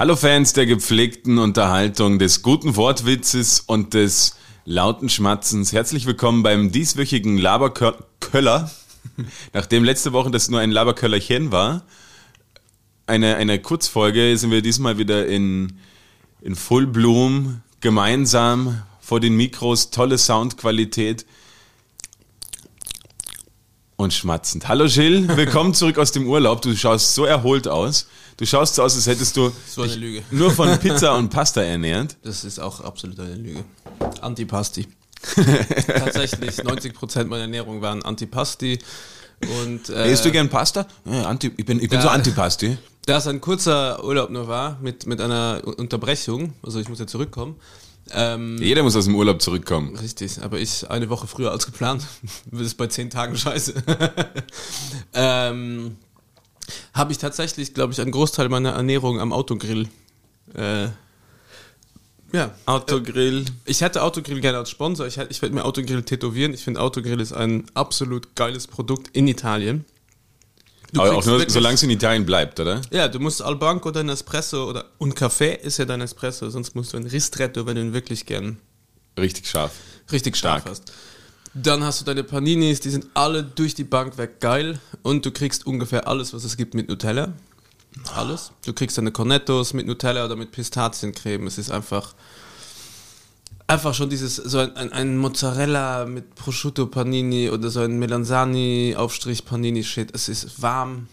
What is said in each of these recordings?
Hallo Fans der gepflegten Unterhaltung, des guten Wortwitzes und des lauten Schmatzens. Herzlich willkommen beim dieswöchigen Laberköller. Nachdem letzte Woche das nur ein Laberköllerchen war, eine, eine Kurzfolge, sind wir diesmal wieder in, in Full Bloom, gemeinsam vor den Mikros, tolle Soundqualität und schmatzend. Hallo Gilles, willkommen zurück aus dem Urlaub. Du schaust so erholt aus. Du schaust so aus, als hättest du so nur von Pizza und Pasta ernährt. Das ist auch absolut eine Lüge. Antipasti. Tatsächlich, 90% meiner Ernährung waren Antipasti. Und, äh, Isst du gern Pasta? Ja, Anti, ich bin, ich bin da, so Antipasti. Da es ein kurzer Urlaub nur war, mit, mit einer Unterbrechung, also ich muss ja zurückkommen, ähm, Jeder muss aus dem Urlaub zurückkommen. Richtig, aber ich eine Woche früher als geplant. Das ist bei zehn Tagen scheiße. ähm, Habe ich tatsächlich, glaube ich, einen Großteil meiner Ernährung am Autogrill. Äh, ja. Autogrill. Ich hätte Autogrill gerne als Sponsor. Ich, ich werde mir Autogrill tätowieren. Ich finde Autogrill ist ein absolut geiles Produkt in Italien. Aber auch nur, solange es in Italien bleibt, oder? Ja, du musst Albanco dein Espresso oder und Kaffee ist ja dein Espresso, sonst musst du ein Ristretto, wenn du ihn wirklich gern richtig scharf, richtig stark hast. Dann hast du deine Paninis, die sind alle durch die Bank weg geil und du kriegst ungefähr alles, was es gibt mit Nutella. Alles. Du kriegst deine Cornettos mit Nutella oder mit Pistaziencreme. Es ist einfach einfach schon dieses, so ein, ein, ein, Mozzarella mit Prosciutto Panini oder so ein Melanzani Aufstrich Panini Shit. Es ist warm.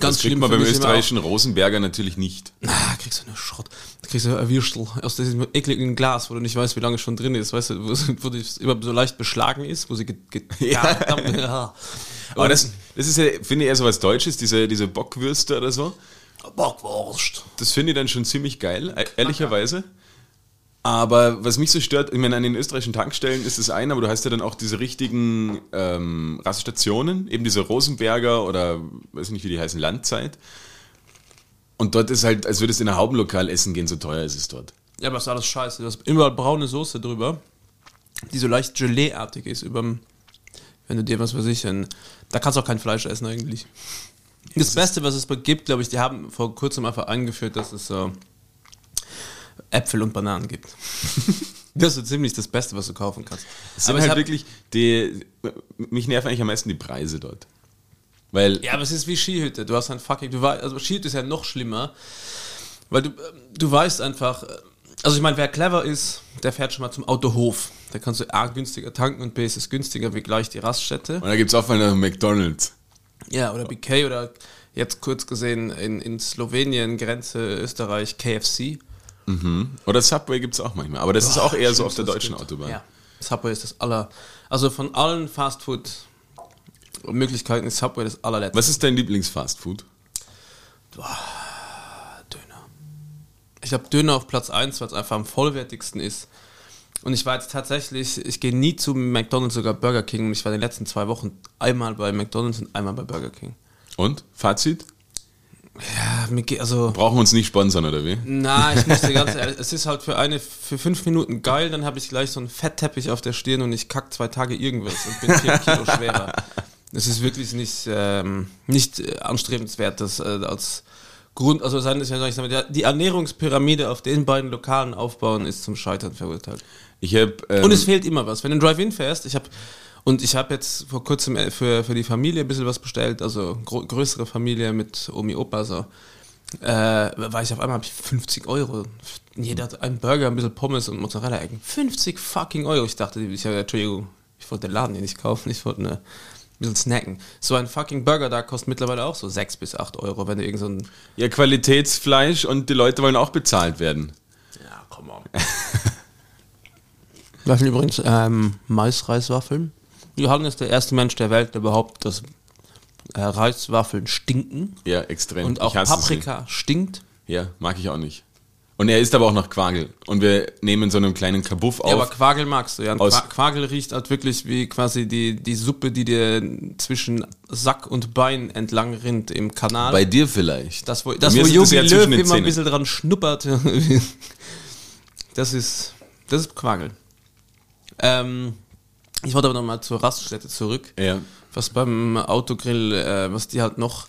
Ganz das kriegt man beim österreichischen Rosenberger natürlich nicht. Na, kriegst du eine Schrott. Da kriegst du ein Würstel aus diesem ekligen Glas, wo du nicht weißt, wie lange es schon drin ist. Weißt du, wo, wo das immer so leicht beschlagen ist, wo sie get, get, ja. ja. Aber das, das ist ja, finde ich, eher so was Deutsches, diese, diese Bockwürste oder so. Bockwurst. Das finde ich dann schon ziemlich geil, ehrlicherweise. Aber was mich so stört, ich meine, an den österreichischen Tankstellen ist es ein, aber du hast ja dann auch diese richtigen ähm, Raststationen, eben diese Rosenberger oder weiß nicht, wie die heißen, Landzeit. Und dort ist halt, als würdest du in ein Haubenlokal essen gehen, so teuer ist es dort. Ja, aber ist alles scheiße. Du hast immer braune Soße drüber, die so leicht Gelee-artig ist, überm, wenn du dir was weiß ich, ein, da kannst du auch kein Fleisch essen eigentlich. Das, Beste, was es gibt, glaube ich, die haben vor kurzem einfach eingeführt, dass es so Äpfel und Bananen gibt. das ist so ziemlich das Beste, was du kaufen kannst. Es aber halt wirklich die, mich nerven eigentlich am meisten die Preise dort. Weil ja, aber es ist wie Skihütte. Du hast ein fucking, du weißt, also Skihütte ist ja noch schlimmer, weil du, du weißt einfach, also ich meine, wer clever ist, der fährt schon mal zum Autohof. Da kannst du A günstiger tanken und B ist es günstiger wie gleich die Raststätte. Und da gibt es auch mal McDonalds. Ja, oder BK oder jetzt kurz gesehen in, in Slowenien, Grenze Österreich, KFC. Mhm. Oder Subway gibt es auch manchmal. Aber das Boah, ist auch eher so auf der deutschen gut. Autobahn. Ja. Subway ist das aller. Also von allen Fastfood-Möglichkeiten ist Subway das allerletzte. Was ist dein Lieblingsfastfood? Döner. Ich habe Döner auf Platz 1, weil es einfach am vollwertigsten ist. Und ich war jetzt tatsächlich, ich gehe nie zu McDonalds, sogar Burger King. Und ich war in den letzten zwei Wochen einmal bei McDonalds und einmal bei Burger King. Und? Fazit? Ja, also. Brauchen wir uns nicht sponsern, oder wie? Nein, ich muss dir ganz ehrlich, es ist halt für eine, für fünf Minuten geil, dann habe ich gleich so einen Fettteppich auf der Stirn und ich kack zwei Tage irgendwas und bin vier Kilo schwerer. Es ist wirklich nicht, ähm, nicht äh, anstrebenswert, das äh, als Grund, also sein ist ja ich sage, die Ernährungspyramide auf den beiden Lokalen aufbauen, ist zum Scheitern verurteilt. Ich hab, ähm, und es fehlt immer was. Wenn du Drive-In fährst, ich habe und ich habe jetzt vor kurzem äh, für, für die Familie ein bisschen was bestellt, also größere Familie mit Omi, Opa, so. Äh, war ich auf einmal 50 Euro. Jeder hat einen Burger, ein bisschen Pommes und Mozzarella-Ecken. 50 fucking Euro. Ich dachte, ich, Entschuldigung, ich wollte den Laden hier nicht kaufen, ich wollte eine, ein bisschen snacken. So ein fucking Burger da kostet mittlerweile auch so 6 bis 8 Euro, wenn du irgend so ein. Ja, Qualitätsfleisch und die Leute wollen auch bezahlt werden. Ja, come on. sind übrigens ähm, Maisreiswaffeln. Johann ist der erste Mensch der Welt, der behauptet, dass äh, Reiswaffeln stinken. Ja, extrem. Und auch Paprika stinkt. Ja, mag ich auch nicht. Und er isst aber auch noch Quagel. Und wir nehmen so einen kleinen Kabuff auf. Ja, aber Quagel magst du, ja. Quagel riecht halt wirklich wie quasi die, die Suppe, die dir zwischen Sack und Bein entlang rinnt im Kanal. Bei dir vielleicht. Das, wo, das, wo Jogi ja Löw immer ein bisschen dran schnuppert. das ist, das ist Quagel. Ähm, ich wollte aber nochmal zur Raststätte zurück. Ja. Was beim Autogrill, äh, was die halt noch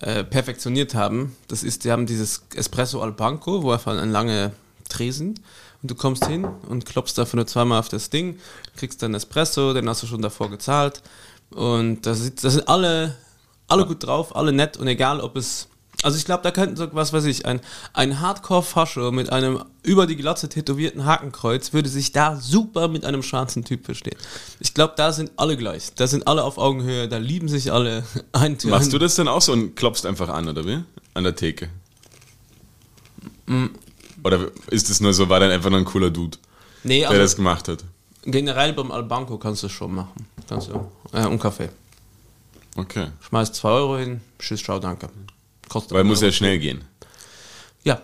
äh, perfektioniert haben. Das ist, die haben dieses Espresso al Banco, wo einfach ein lange Tresen und du kommst hin und klopfst einfach nur zweimal auf das Ding, kriegst dann Espresso, den hast du schon davor gezahlt und das, ist, das sind alle, alle gut drauf, alle nett und egal ob es also ich glaube, da könnten so, was weiß ich, ein, ein Hardcore-Fascho mit einem über die Glatze tätowierten Hakenkreuz würde sich da super mit einem schwarzen Typ verstehen. Ich glaube, da sind alle gleich. Da sind alle auf Augenhöhe, da lieben sich alle. Ein Machst du das dann auch so und klopfst einfach an, oder wie? An der Theke? Mm. Oder ist es nur so, war dann einfach nur ein cooler Dude, nee, der also das gemacht hat? Generell beim Albanco kannst du es schon machen. Kannst du. Äh, und Kaffee. Okay. Schmeißt 2 Euro hin, tschüss, ciao, danke. Kostet Weil muss ja schnell gehen. Ja.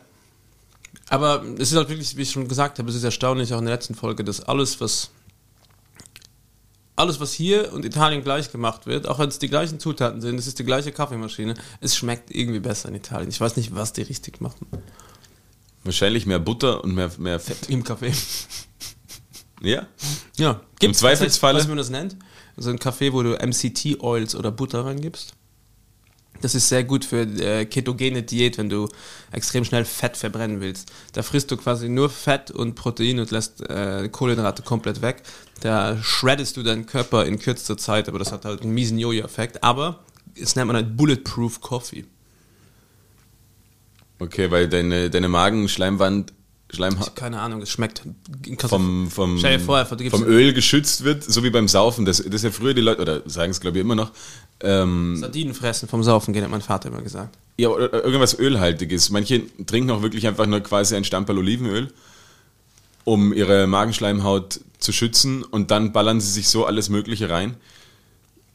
Aber es ist halt wirklich, wie ich schon gesagt habe, es ist erstaunlich auch in der letzten Folge, dass alles, was alles, was hier und Italien gleich gemacht wird, auch wenn es die gleichen Zutaten sind, es ist die gleiche Kaffeemaschine, es schmeckt irgendwie besser in Italien. Ich weiß nicht, was die richtig machen. Wahrscheinlich mehr Butter und mehr, mehr Fett. Im Kaffee. Ja? Ja. Im Zweifelsfalle. Was man das nennt? Also ein Kaffee, wo du MCT-Oils oder Butter reingibst. Das ist sehr gut für äh, ketogene Diät, wenn du extrem schnell Fett verbrennen willst. Da frisst du quasi nur Fett und Protein und lässt äh, Kohlenhydrate komplett weg. Da shreddest du deinen Körper in kürzester Zeit, aber das hat halt einen miesen Jojo-Effekt. Aber es nennt man halt Bulletproof Coffee. Okay, weil deine, deine Magenschleimwand Schleimhaut. Keine Ahnung, es schmeckt vom, vom, vor, vom Öl geschützt wird, so wie beim Saufen. Das, das ist ja früher die Leute, oder sagen es glaube ich immer noch. Ähm, Sardinen fressen vom Saufen, hat mein Vater immer gesagt. Ja, oder irgendwas Ölhaltiges. Manche trinken auch wirklich einfach nur quasi ein Stamperl Olivenöl, um ihre Magenschleimhaut zu schützen und dann ballern sie sich so alles Mögliche rein,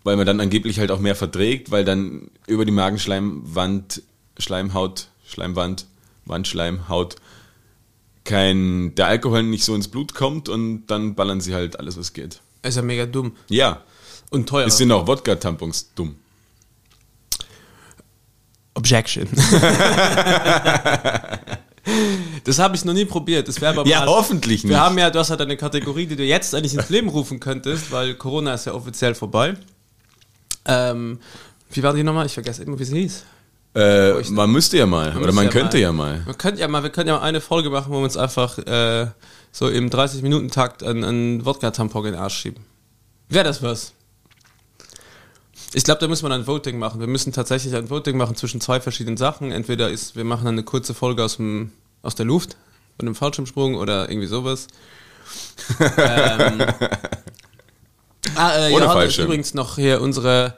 weil man dann angeblich halt auch mehr verträgt, weil dann über die Magenschleimwand, Schleimhaut, Schleimwand, Wandschleimhaut kein, der Alkohol nicht so ins Blut kommt und dann ballern sie halt alles, was geht. Ist ja mega dumm. Ja. Und teuer. Es sind auch Wodka-Tampons dumm. Objection. das habe ich noch nie probiert. Das aber ja, mal, hoffentlich nicht. Wir haben ja, du hast halt eine Kategorie, die du jetzt eigentlich ins Leben rufen könntest, weil Corona ist ja offiziell vorbei. Ähm, wie war die nochmal? Ich vergesse immer, wie sie hieß. Äh, man müsste ja mal, man oder man ja könnte mal. ja mal. Man könnte ja mal, wir könnten ja mal eine Folge machen, wo wir uns einfach äh, so im 30-Minuten-Takt einen, einen Wodka-Tampon in den Arsch schieben. Wäre das was? Ich glaube, da muss man ein Voting machen. Wir müssen tatsächlich ein Voting machen zwischen zwei verschiedenen Sachen. Entweder ist, wir machen eine kurze Folge aus, dem, aus der Luft, von einem Fallschirmsprung oder irgendwie sowas. ähm, ah, äh, Ohne ja, Fallschirm. Übrigens noch hier unsere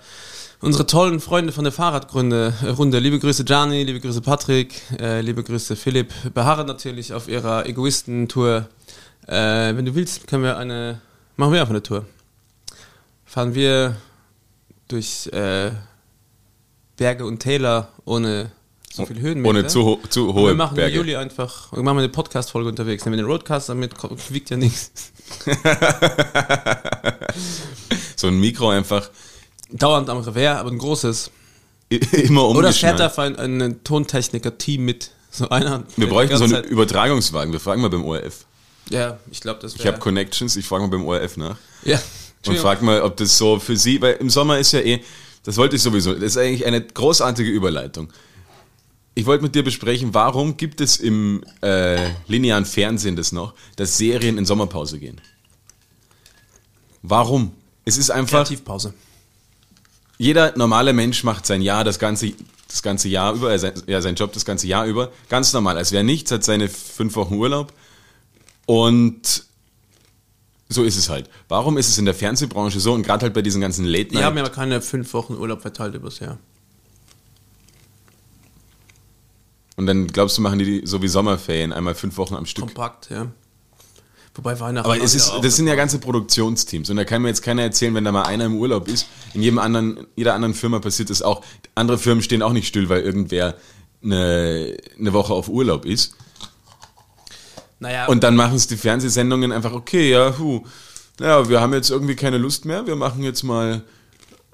unsere tollen Freunde von der Fahrradrunde. Äh, Runde. Liebe Grüße Gianni, liebe Grüße Patrick, äh, liebe Grüße Philipp. Beharren natürlich auf ihrer Egoisten-Tour. Äh, wenn du willst, können wir eine, machen wir einfach eine Tour. Fahren wir durch äh, Berge und Täler ohne so viel Höhenmeter. Ohne zu, zu hohe Wir machen Berge. im Juli einfach, wir machen eine Podcast-Folge unterwegs. Nehmen wir den Roadcaster mit, wiegt ja nichts. so ein Mikro einfach dauernd am Revers, aber ein großes. Immer Oder fährt einfach ein, ein Tontechniker-Team mit. So einer. Wir bräuchten so einen Zeit. Übertragungswagen. Wir fragen mal beim ORF. Ja, ich glaube, das wäre. Ich habe Connections, ich frage mal beim ORF nach. Ja. Und frag mal, ob das so für Sie, weil im Sommer ist ja eh, das wollte ich sowieso, das ist eigentlich eine großartige Überleitung. Ich wollte mit dir besprechen, warum gibt es im äh, linearen Fernsehen das noch, dass Serien in Sommerpause gehen? Warum? Es ist einfach. Kreativpause jeder normale Mensch macht sein Jahr das ganze, das ganze Jahr über, äh, sein, ja, seinen Job das ganze Jahr über, ganz normal, als wäre nichts, hat seine fünf Wochen Urlaub und so ist es halt. Warum ist es in der Fernsehbranche so und gerade halt bei diesen ganzen Late Night? Die haben ja keine fünf Wochen Urlaub verteilt übers Jahr. Und dann glaubst du, machen die so wie Sommerferien, einmal fünf Wochen am Stück? Kompakt, ja. Wobei Weihnachten. Aber es ist, das sind ja ganze Produktionsteams. Und da kann mir jetzt keiner erzählen, wenn da mal einer im Urlaub ist. In jedem anderen, jeder anderen Firma passiert das auch. Andere Firmen stehen auch nicht still, weil irgendwer eine, eine Woche auf Urlaub ist. Naja. Und dann machen es die Fernsehsendungen einfach, okay, ja, hu, ja, wir haben jetzt irgendwie keine Lust mehr, wir machen jetzt mal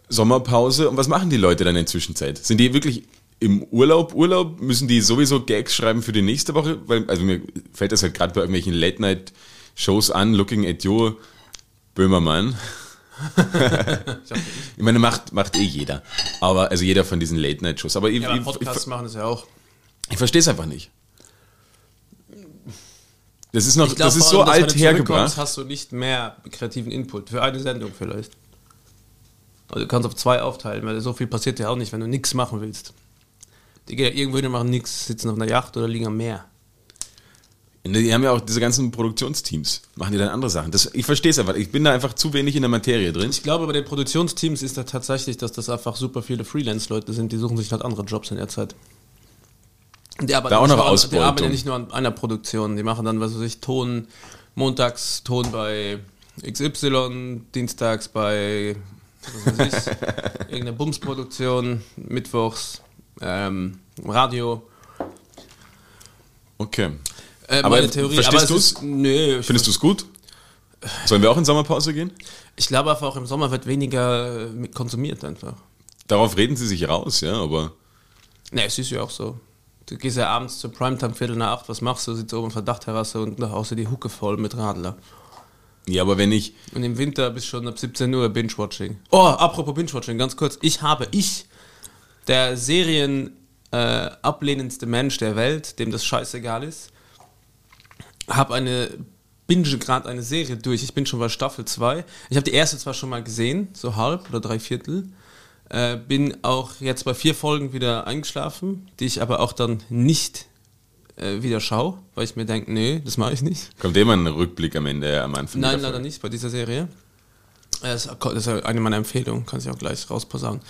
Sommerpause. Und was machen die Leute dann in der Zwischenzeit? Sind die wirklich im Urlaub, Urlaub, müssen die sowieso Gags schreiben für die nächste Woche? Weil, also mir fällt das halt gerade bei irgendwelchen Late-Night- Shows an, Looking at You, Böhmermann. ich meine, macht, macht eh jeder. Aber, also jeder von diesen Late-Night-Shows. Aber, ich, Ja, aber ich, Podcasts ich, machen das ja auch. ich verstehe es einfach nicht. Das ist noch, Ich glaub, das ist so allem, alt hergebracht. hast du nicht mehr kreativen Input. Für eine Sendung vielleicht. Also du kannst auf zwei aufteilen, weil so viel passiert ja auch nicht, wenn du nichts machen willst. Die gehen ja irgendwo hin und machen nichts, sitzen auf einer Yacht oder liegen am Meer. Die haben ja auch diese ganzen Produktionsteams, machen die dann andere Sachen. Das, ich verstehe es einfach. Ich bin da einfach zu wenig in der Materie drin. Ich glaube, bei den Produktionsteams ist da tatsächlich, dass das einfach super viele Freelance-Leute sind, die suchen sich halt andere Jobs in der Zeit. Die arbeiten, Da auch nicht noch nur an, die arbeiten ja nicht nur an einer Produktion, die machen dann, was weiß ich, Ton, montags Ton bei XY, dienstags bei was weiß ich, irgendeiner Bumsproduktion, mittwochs ähm, Radio. Okay. Äh, meine Theorie, verstehst aber es Nee, Findest du es gut? Sollen wir auch in Sommerpause gehen? ich glaube einfach, auch im Sommer wird weniger äh, konsumiert einfach. Darauf reden sie sich raus, ja, aber Ne, es ist ja auch so. Du gehst ja abends zur Primetime, Viertel nach acht, was machst du? Sitzt oben auf der Dachterrasse und nach Hause die Hucke voll mit Radler. ja, aber wenn ich Und im Winter bis schon ab 17 Uhr Binge-Watching. Oh, apropos Binge-Watching, ganz kurz. Ich habe, ich, der Serien äh, ablehnendste Mensch der Welt, dem das scheißegal ist, habe eine, binge gerade eine Serie durch. Ich bin schon bei Staffel 2. Ich habe die erste zwar schon mal gesehen, so halb oder drei Viertel. Äh, bin auch jetzt bei vier Folgen wieder eingeschlafen, die ich aber auch dann nicht äh, wieder schaue, weil ich mir denke, nee, das mache ich nicht. kommt immer ein Rückblick am Ende äh, am Anfang. Nein, der leider nicht bei dieser Serie. Äh, Das ist eine meiner Empfehlungen, kann ich auch gleich rausposaunen.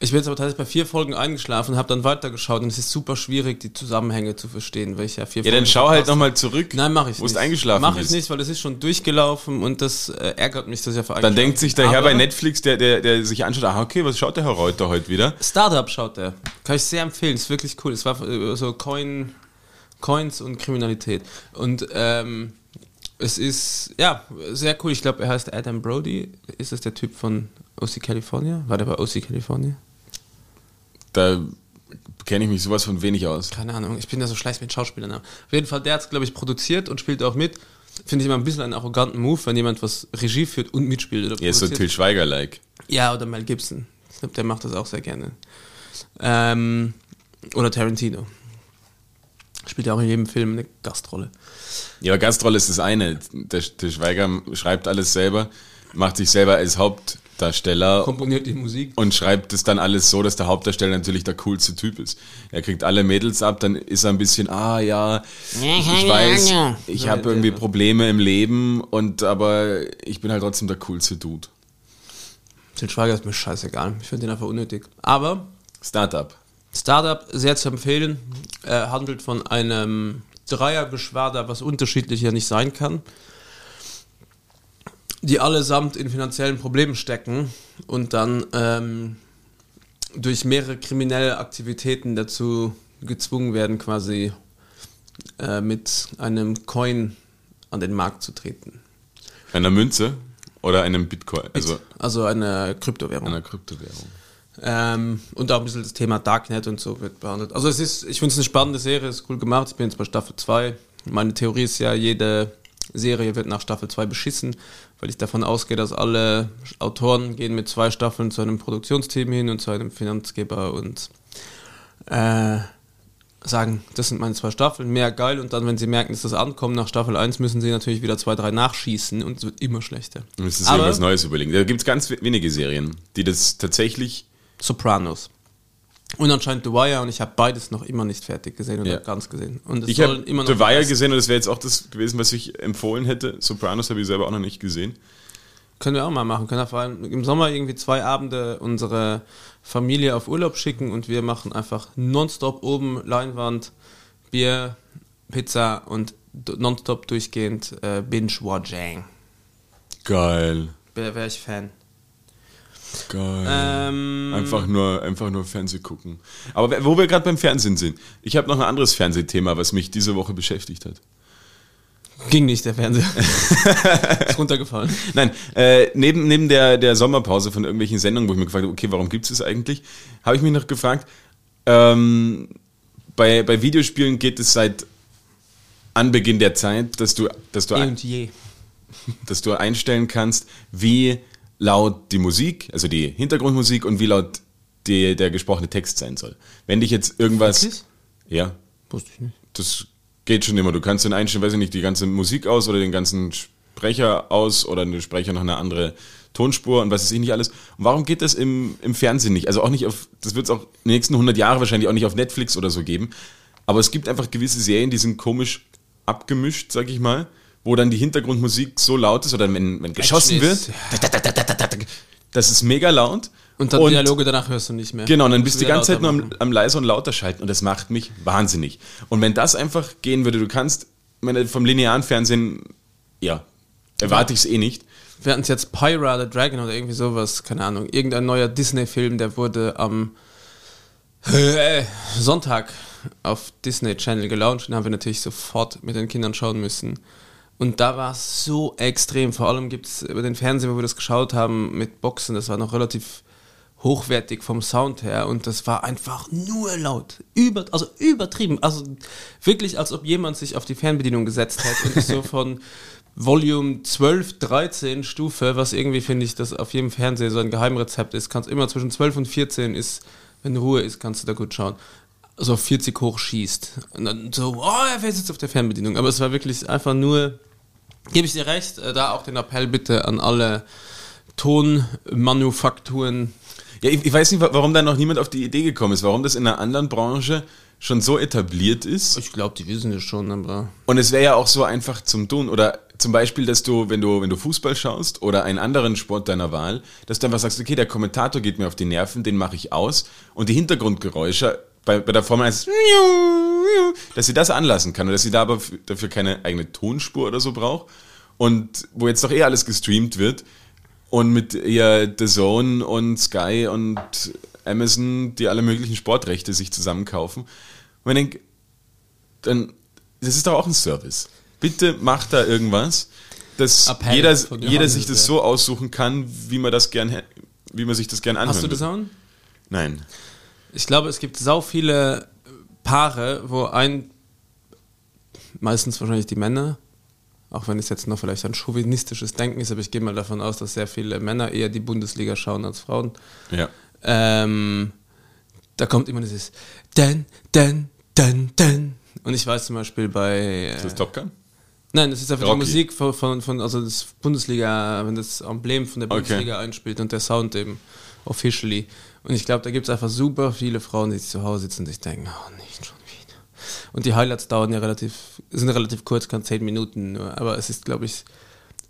Ich bin jetzt aber tatsächlich bei vier Folgen eingeschlafen, habe dann weitergeschaut und es ist super schwierig, die Zusammenhänge zu verstehen, weil ich ja vier Ja, dann Folgen schau halt nochmal zurück. Nein, mache ich Wo nicht. du eingeschlafen Mache ich bist. nicht, weil es ist schon durchgelaufen und das äh, ärgert mich, dass ich einfach Dann denkt sich der Herr Aber bei Netflix, der, der, der sich anschaut, ah, okay, was schaut der Herr Reuter heute wieder? Startup schaut der. Kann ich sehr empfehlen, ist wirklich cool. Es war äh, so Coin, Coins und Kriminalität. Und ähm, es ist, ja, sehr cool. Ich glaube, er heißt Adam Brody. Ist das der Typ von OC California? War der bei OC California? Da kenne ich mich sowas von wenig aus. Keine Ahnung, ich bin da so schlecht mit Schauspielern. Auf jeden Fall, der hat es, glaube ich, produziert und spielt auch mit. Finde ich immer ein bisschen einen arroganten Move, wenn jemand was Regie führt und mitspielt. Oder Er ist so produziert. Till Schweiger-like. Ja, oder Mel Gibson. Ich glaube, der macht das auch sehr gerne. Ähm, oder Tarantino. Spielt ja auch in jedem Film eine Gastrolle. Ja, aber Gastrolle ist das eine. Der, der Schweiger schreibt alles selber, macht sich selber als Hauptdarsteller Komponiert die Musik. und schreibt es dann alles so, dass der Hauptdarsteller natürlich der coolste Typ ist. Er kriegt alle Mädels ab, dann ist er ein bisschen, ah ja, ich, ich weiß, ich habe irgendwie Probleme im Leben und aber ich bin halt trotzdem der coolste Dude. Til Schweiger ist mir scheißegal. Ich finde den einfach unnötig. Aber Startup. Startup sehr zu empfehlen. Äh, handelt von einem Dreiergeschwader, was unterschiedlich ja nicht sein kann. Die allesamt in finanziellen Problemen stecken und dann ähm, durch mehrere kriminelle Aktivitäten dazu gezwungen werden, quasi äh, mit einem Coin an den Markt zu treten. Einer Münze oder einem Bitcoin, also Also eine Kryptowährung. einer Kryptowährung. Ähm, und auch ein bisschen das Thema Darknet und so wird behandelt. Also es ist, ich finde es eine spannende Serie, ist cool gemacht. Ich bin jetzt bei Staffel 2. Meine Theorie ist ja, jede Serie wird nach Staffel 2 beschissen, weil ich davon ausgehe, dass alle Autoren gehen mit zwei Staffeln zu einem Produktionsteam hin und zu einem Finanzgeber und äh, sagen, das sind meine zwei Staffeln, mehr geil. Und dann, wenn sie merken, dass das ankommt nach Staffel 1, müssen sie natürlich wieder zwei, drei nachschießen und es wird immer schlechter. Müsstest Aber- irgendwas Neues überlegen. Da gibt es ganz wenige Serien, die das tatsächlich. Sopranos. Und anscheinend The Wire und ich habe beides noch immer nicht fertig gesehen oder Ja. ganz gesehen. Und Ich habe The Wire gesehen und das wäre jetzt auch das gewesen, was ich empfohlen hätte. Sopranos habe ich selber auch noch nicht gesehen. Können wir auch mal machen. Können wir vor allem im Sommer irgendwie zwei Abende unsere Familie auf Urlaub schicken und wir machen einfach nonstop oben Leinwand, Bier, Pizza und nonstop durchgehend äh, Binge-Watching. Geil. Wäre wär ich Fan. Geil. Ähm, Einfach nur, einfach nur Fernseh gucken. Aber wo wir gerade beim Fernsehen sind, ich habe noch ein anderes Fernsehthema, was mich diese Woche beschäftigt hat. Ging nicht, der Fernseher. Ist runtergefallen. Nein, äh, neben, neben der, der Sommerpause von irgendwelchen Sendungen, wo ich mir gefragt habe, okay, warum gibt es das eigentlich, habe ich mich noch gefragt, ähm, bei, bei Videospielen geht es seit Anbeginn der Zeit, dass du, dass du, Eh je. dass du einstellen kannst, wie laut die Musik, also die Hintergrundmusik und wie laut die, der gesprochene Text sein soll. Wenn dich jetzt irgendwas. Wirklich? Ja, Wusste ich nicht. das geht schon immer. Du kannst dann einstellen, weiß ich nicht, die ganze Musik aus oder den ganzen Sprecher aus oder den Sprecher noch eine andere Tonspur und was weiß ich nicht alles. Und warum geht das im, im Fernsehen nicht? Also auch nicht auf, das wird es auch in den nächsten 100 Jahren wahrscheinlich auch nicht auf Netflix oder so geben. Aber es gibt einfach gewisse Serien, die sind komisch abgemischt, sag ich mal, wo dann die Hintergrundmusik so laut ist oder wenn, wenn geschossen wird, das ist mega laut. Und dann Dialoge danach hörst du nicht mehr. Genau, und dann bist du die ganze Zeit nur am, am leiser und lauter schalten und das macht mich wahnsinnig. Und wenn das einfach gehen würde, du kannst, meine, vom linearen Fernsehen, ja, erwarte ich es eh nicht. Wir hatten jetzt Pyra the Dragon oder irgendwie sowas, keine Ahnung. Irgendein neuer Disney-Film, der wurde am äh, Sonntag auf Disney Channel gelauncht. Den haben wir natürlich sofort mit den Kindern schauen müssen. Und da war es so extrem. Vor allem gibt es über den Fernseher, wo wir das geschaut haben, mit Boxen, das war noch relativ hochwertig vom Sound her und das war einfach nur laut. Über, also übertrieben. Also wirklich, als ob jemand sich auf die Fernbedienung gesetzt hätte und so von Volume 12, 13 Stufe, was irgendwie finde ich, das auf jedem Fernseher so ein Geheimrezept ist. Kannst immer zwischen 12 und 14 ist, wenn Ruhe ist, kannst du da gut schauen. So 40 hoch schießt. Und dann so, oh, er fährt jetzt auf der Fernbedienung. Aber es war wirklich einfach nur, gebe ich dir recht, äh, da auch den Appell bitte an alle Tonmanufakturen. Ja, ich, ich weiß nicht, wa- warum da noch niemand auf die Idee gekommen ist, warum das in einer anderen Branche schon so etabliert ist. Ich glaube, die wissen es schon, aber. Und es wäre ja auch so einfach zum Tun. Oder zum Beispiel, dass du, wenn du, wenn du Fußball schaust oder einen anderen Sport deiner Wahl, dass du einfach sagst, okay, der Kommentator geht mir auf die Nerven, den mache ich aus. Und die Hintergrundgeräusche bei, bei der Formel 1, dass sie das anlassen kann und dass sie da aber dafür keine eigene Tonspur oder so braucht. Und wo jetzt doch eh alles gestreamt wird und mit ihr The Zone und Sky und Amazon, die alle möglichen Sportrechte sich zusammenkaufen. Und ich denke, dann, das ist doch auch ein Service. Bitte macht da irgendwas, dass Appell jeder, jeder sich das so aussuchen kann, wie man das gern, wie man sich das gern anhört. Hast du das an? Nein. Ich glaube, es gibt sau viele Paare, wo ein, meistens wahrscheinlich die Männer, auch wenn es jetzt noch vielleicht ein chauvinistisches Denken ist, aber ich gehe mal davon aus, dass sehr viele Männer eher die Bundesliga schauen als Frauen. Ja. Ähm, da kommt immer dieses Den, Den, Den, Den. Und ich weiß zum Beispiel bei. Ist Äh, das Top Gun? Nein, das ist einfach Rocky. die Musik von, von, von, also das Bundesliga, wenn das Emblem von der Okay. Bundesliga einspielt und der Sound eben officially. Und ich glaube, da gibt es einfach super viele Frauen, die zu Hause sitzen und sich denken, oh, nicht schon wieder. Und die Highlights dauern ja relativ, sind relativ kurz, kann zehn Minuten nur. Aber es ist, glaube ich,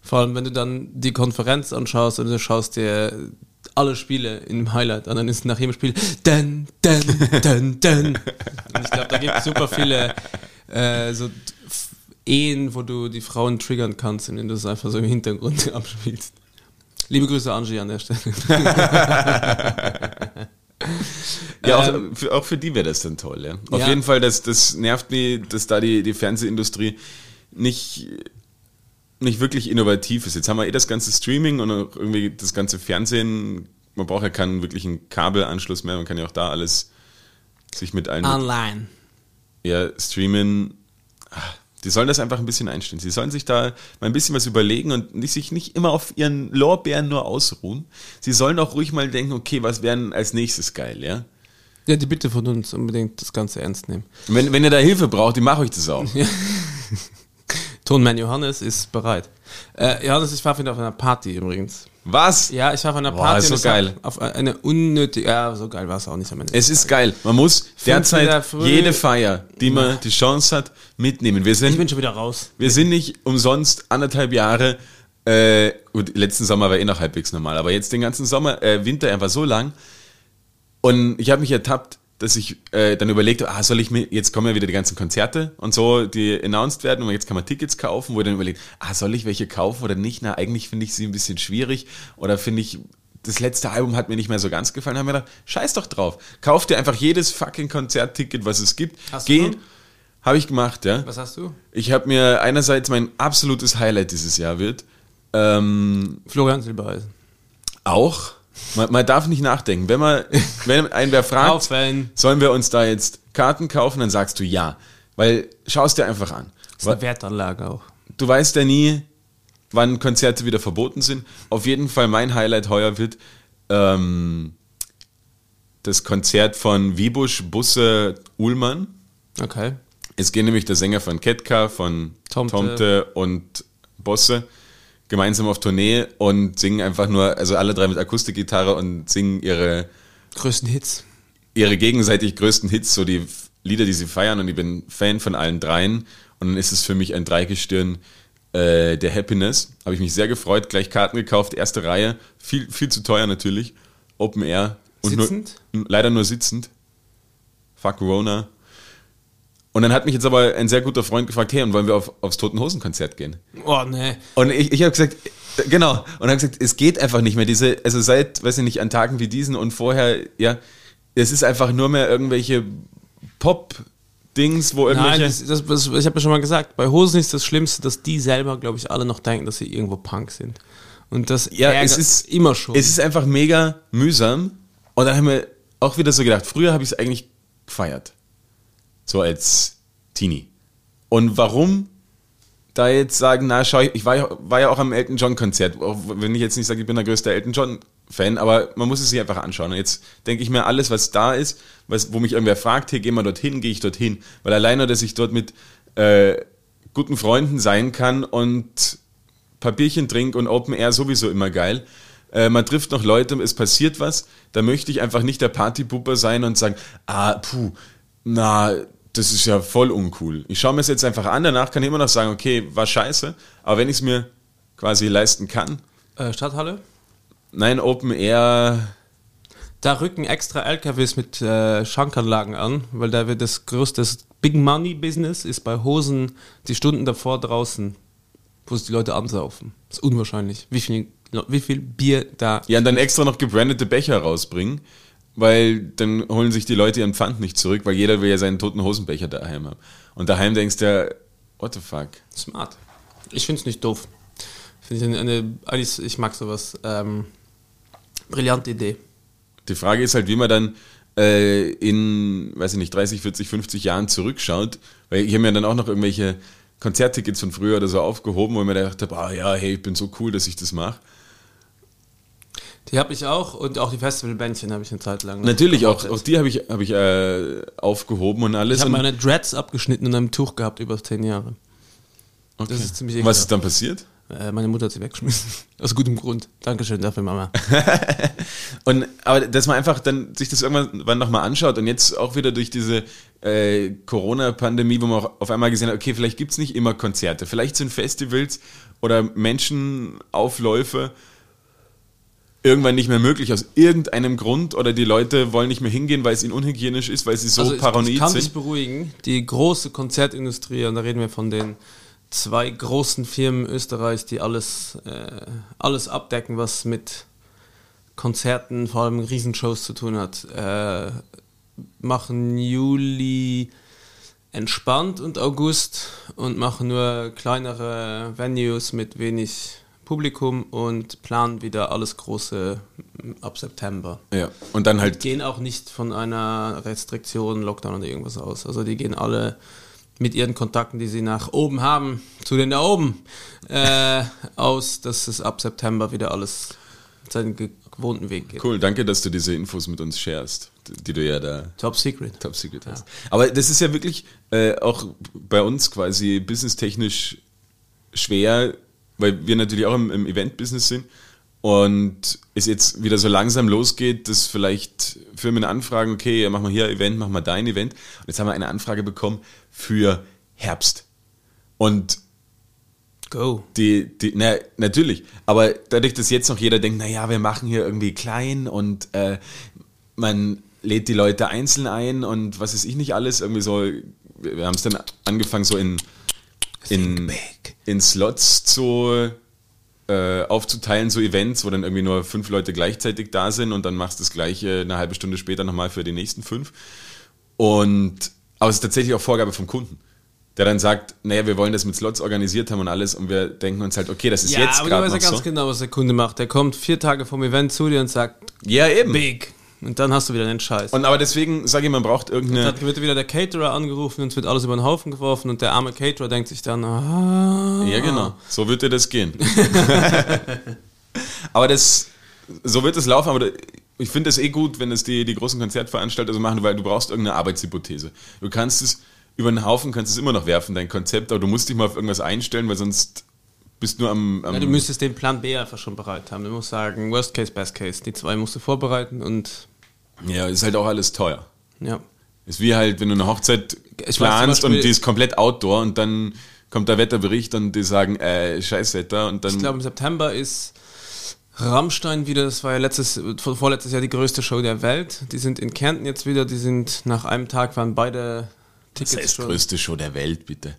vor allem, wenn du dann die Konferenz anschaust und du schaust dir alle Spiele im Highlight an, dann ist nach jedem Spiel den, den, den, den. Und ich glaube, da gibt es super viele äh, so Ehen, wo du die Frauen triggern kannst, indem du es einfach so im Hintergrund abspielst. Liebe Grüße, Angie, an der Stelle. Ja, auch, Ähm, für, auch für die wäre das dann toll, ja. Auf Ja. jeden Fall, das, das nervt mich, dass da die, die Fernsehindustrie nicht, nicht wirklich innovativ ist. Jetzt haben wir eh das ganze Streaming und auch irgendwie das ganze Fernsehen. Man braucht ja keinen wirklichen Kabelanschluss mehr. Man kann ja auch da alles sich mit allen Online. ja, streamen. Ah, Die sollen das einfach ein bisschen einstellen. Sie sollen sich da mal ein bisschen was überlegen und nicht, sich nicht immer auf ihren Lorbeeren nur ausruhen. Sie sollen auch ruhig mal denken, okay, was wäre denn als nächstes geil, ja? Ja, die Bitte von uns unbedingt das Ganze ernst nehmen. Und Wenn, wenn ihr da Hilfe braucht, die mache ich das auch. Tonmann Johannes ist bereit. Äh, Johannes, war wieder auf einer Party übrigens. Was? Ja, ich war auf einer Boah, Party. ist so geil. Auf eine unnötige, ja, so geil war es auch nicht am Ende. Es ist geil. Man muss derzeit jede Feier, die man die Chance hat, mitnehmen. Wir ich sind, bin schon wieder raus. wir sind nicht umsonst anderthalb Jahre, äh, gut, letzten Sommer war eh noch halbwegs normal, aber jetzt den ganzen Sommer, äh, Winter einfach so lang. Und ich habe mich ertappt, dass ich äh, dann überlegt habe, ah, soll ich mir, jetzt kommen ja wieder die ganzen Konzerte und so, die announced werden und jetzt kann man Tickets kaufen, wo ich dann überlegt, ah, soll ich welche kaufen oder nicht? Na, eigentlich finde ich sie ein bisschen schwierig oder finde ich, das letzte Album hat mir nicht mehr so ganz gefallen. Da haben wir gedacht, scheiß doch drauf. Kauf dir einfach jedes fucking Konzertticket, was es gibt. Hast Geh. Habe ich gemacht, ja. Was hast du? Ich habe mir einerseits mein absolutes Highlight dieses Jahr wird, ähm, Florian Silbereisen. auch, man, man darf nicht nachdenken. Wenn man, wenn ein wer fragt, Auf, wenn. sollen wir uns da jetzt Karten kaufen, dann sagst du ja. Weil, schaust dir einfach an. Das ist eine Wertanlage auch. Du weißt ja nie, wann Konzerte wieder verboten sind. Auf jeden Fall mein Highlight heuer wird ähm, das Konzert von Wiebusch, Busse, Uhlmann. Okay. Es geht nämlich der Sänger von Ketka, von Tomte. Tomte, und Bosse gemeinsam auf Tournee und singen einfach nur, also alle drei mit Akustikgitarre und singen ihre, Größten Hits. ihre gegenseitig größten Hits, so die Lieder, die sie feiern und ich bin Fan von allen dreien und dann ist es für mich ein Dreigestirn äh, der Happiness. Habe ich mich sehr gefreut, gleich Karten gekauft, erste Reihe, viel, viel zu teuer natürlich, Open Air. Und Sitzend? Nur, leider nur sitzend. Fuck Corona. Und dann hat mich jetzt aber ein sehr guter Freund gefragt, hey, und wollen wir auf, aufs Toten Hosen Konzert gehen? Oh, nee. Und ich, ich habe gesagt, äh, genau, und habe gesagt, es geht einfach nicht mehr. Diese, also seit, weiß ich nicht, an Tagen wie diesen und vorher, ja, es ist einfach nur mehr irgendwelche Pop-Dings, wo irgendwelche. Nein, das, das, das, ich habe ja schon mal gesagt, bei Hosen ist das Schlimmste, dass die selber, glaube ich, alle noch denken, dass sie irgendwo Punk sind. Und das ja, es ist immer schon. Es ist einfach mega mühsam. Und dann haben wir auch wieder so gedacht, früher habe ich es eigentlich gefeiert. So als Teenie. Und warum da jetzt sagen, na schau, ich war ja, war ja auch am Elton John Konzert, wenn ich jetzt nicht sage, ich bin der größte Elton John Fan, aber man muss es sich einfach anschauen. Und jetzt denke ich mir, alles, was da ist, was, wo mich irgendwer fragt, hey, geh mal dorthin, gehe ich dorthin. Weil alleine, dass ich dort mit äh, guten Freunden sein kann und Papierchen trinke und Open Air sowieso immer geil. Äh, man trifft noch Leute, es passiert was, da möchte ich einfach nicht der Partypupper sein und sagen, ah, puh, na, das ist ja voll uncool. Ich schaue mir es jetzt einfach an, danach kann ich immer noch sagen, okay, war scheiße, aber wenn ich es mir quasi leisten kann, äh, Stadthalle? nein, Open Air, Da rücken extra LKWs mit äh, Schankanlagen an, weil da wird das größte das Big Money Business ist bei Hosen die Stunden davor draußen, wo es die Leute ansaufen. Das ist unwahrscheinlich, wie viel, wie viel Bier da. ja, und dann extra noch gebrandete Becher rausbringen, weil dann holen sich die Leute ihren Pfand nicht zurück, weil jeder will ja seinen toten Hosenbecher daheim haben. Und daheim denkst du ja, what the fuck? Smart. Ich finde es nicht doof. Finde ich eine, eine, ich mag sowas. Ähm, brillante Idee. Die Frage ist halt, wie man dann äh, in, weiß ich nicht, 30, 40, 50 Jahren zurückschaut, weil ich habe mir dann auch noch irgendwelche Konzerttickets von früher oder so aufgehoben, wo ich mir gedacht habe, ah ja, hey, ich bin so cool, dass ich das mache. Die habe ich auch und auch die Festivalbändchen habe ich eine Zeit lang. Natürlich, auch, auch die habe ich, hab ich äh, aufgehoben und alles. Ich habe meine Dreads abgeschnitten und einem Tuch gehabt über zehn Jahre. okay. das ist ziemlich Was ekelhaft. ist dann passiert? Äh, meine Mutter hat sie weggeschmissen. Aus gutem Grund. Dankeschön dafür, Mama. Und, aber dass man einfach dann sich das irgendwann nochmal anschaut und jetzt auch wieder durch diese äh, Corona-Pandemie, wo man auch auf einmal gesehen hat, okay, vielleicht gibt es nicht immer Konzerte, vielleicht sind Festivals oder Menschenaufläufe irgendwann nicht mehr möglich aus irgendeinem Grund oder die Leute wollen nicht mehr hingehen, weil es ihnen unhygienisch ist, weil sie so Also ich, paranoid ich kann dich sind. beruhigen. Die große Konzertindustrie, und da reden wir von den zwei großen Firmen Österreichs, die alles, äh, alles abdecken, was mit Konzerten, vor allem Riesenshows zu tun hat, äh, machen Juli entspannt und August und machen nur kleinere Venues mit wenig Publikum und planen wieder alles Große ab September Ja. Und dann halt gehen auch nicht von einer Restriktion, Lockdown oder irgendwas aus. Also die gehen alle mit ihren Kontakten, die sie nach oben haben, zu den da oben, äh, aus, dass es ab September wieder alles seinen ge- gewohnten Weg geht. cool, danke, dass du diese Infos mit uns sharest, die die du ja da Top Secret. Top Secret hast. Aber das ist ja wirklich äh, auch bei uns quasi businesstechnisch schwer, weil wir natürlich auch im, im Event-Business sind und es jetzt wieder so langsam losgeht, dass vielleicht Firmen anfragen, okay, ja, mach mal hier Event, mach mal dein Event. Und jetzt haben wir eine Anfrage bekommen für Herbst. Und Go. die, die, na, natürlich. Aber dadurch, dass jetzt noch jeder denkt, naja, wir machen hier irgendwie klein und äh, man lädt die Leute einzeln ein und was weiß ich nicht alles, irgendwie so, wir, wir haben es dann angefangen, so in, in, in Slots zu äh, aufzuteilen, so Events, wo dann irgendwie nur fünf Leute gleichzeitig da sind und dann machst du das gleiche eine halbe Stunde später nochmal für die nächsten fünf. Und aber es ist tatsächlich auch Vorgabe vom Kunden. Der dann sagt, naja, wir wollen das mit Slots organisiert haben und alles und wir denken uns halt, okay, das ist Ja, jetzt aber du gerade weißt ja ganz so. genau, was der Kunde macht. Der kommt vier Tage vom Event zu dir und sagt, Ja, eben. big. Und dann hast du wieder den Scheiß. Und aber deswegen sage ich, man braucht irgendeine. Dann wird wieder der Caterer angerufen und es wird alles über den Haufen geworfen und der arme Caterer denkt sich dann, ah. Ja, genau. So wird dir das gehen. aber das, so wird es laufen, aber ich finde es eh gut, wenn es die, die großen Konzertveranstalter so machen, weil du brauchst irgendeine Arbeitshypothese. Du kannst es über den Haufen, kannst es immer noch werfen, dein Konzept, aber du musst dich mal auf irgendwas einstellen, weil sonst bist nur am. am ja, du müsstest den Plan B einfach schon bereit haben. Du musst sagen, Worst Case, Best Case. Die zwei musst du vorbereiten und. Ja, ist halt auch alles teuer. Ja. Ist wie halt, wenn du eine Hochzeit planst und die ist komplett Outdoor und dann kommt der Wetterbericht und die sagen, äh, scheiß Wetter und dann. Ich glaube, im September ist Rammstein wieder, das war ja letztes, vor- vorletztes Jahr die größte Show der Welt. Die sind in Kärnten jetzt wieder, die sind nach einem Tag waren beide das Tickets ist die schon. größte Show der Welt, bitte.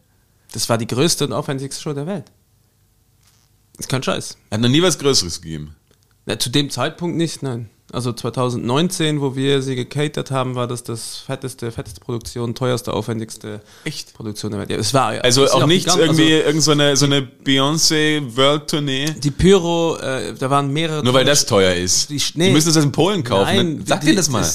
Das war die größte und aufwendigste Show der Welt. Ist kein Scheiß. Hat noch nie was Größeres gegeben. Na, zu dem Zeitpunkt nicht, nein. Also 2019, wo wir sie gecatert haben, war das das fetteste, fetteste Produktion, teuerste, aufwendigste Echt? Produktion der Welt. Ja, es war Also es ist auch nichts gigant- irgendwie, Also irgend so eine, so eine Beyoncé-World-Tournee. die Pyro, äh, da waren mehrere. Nur weil das teuer ist. Die Die, nee. müssen das in Polen kaufen. Nein, Dann Sag die- dir das mal.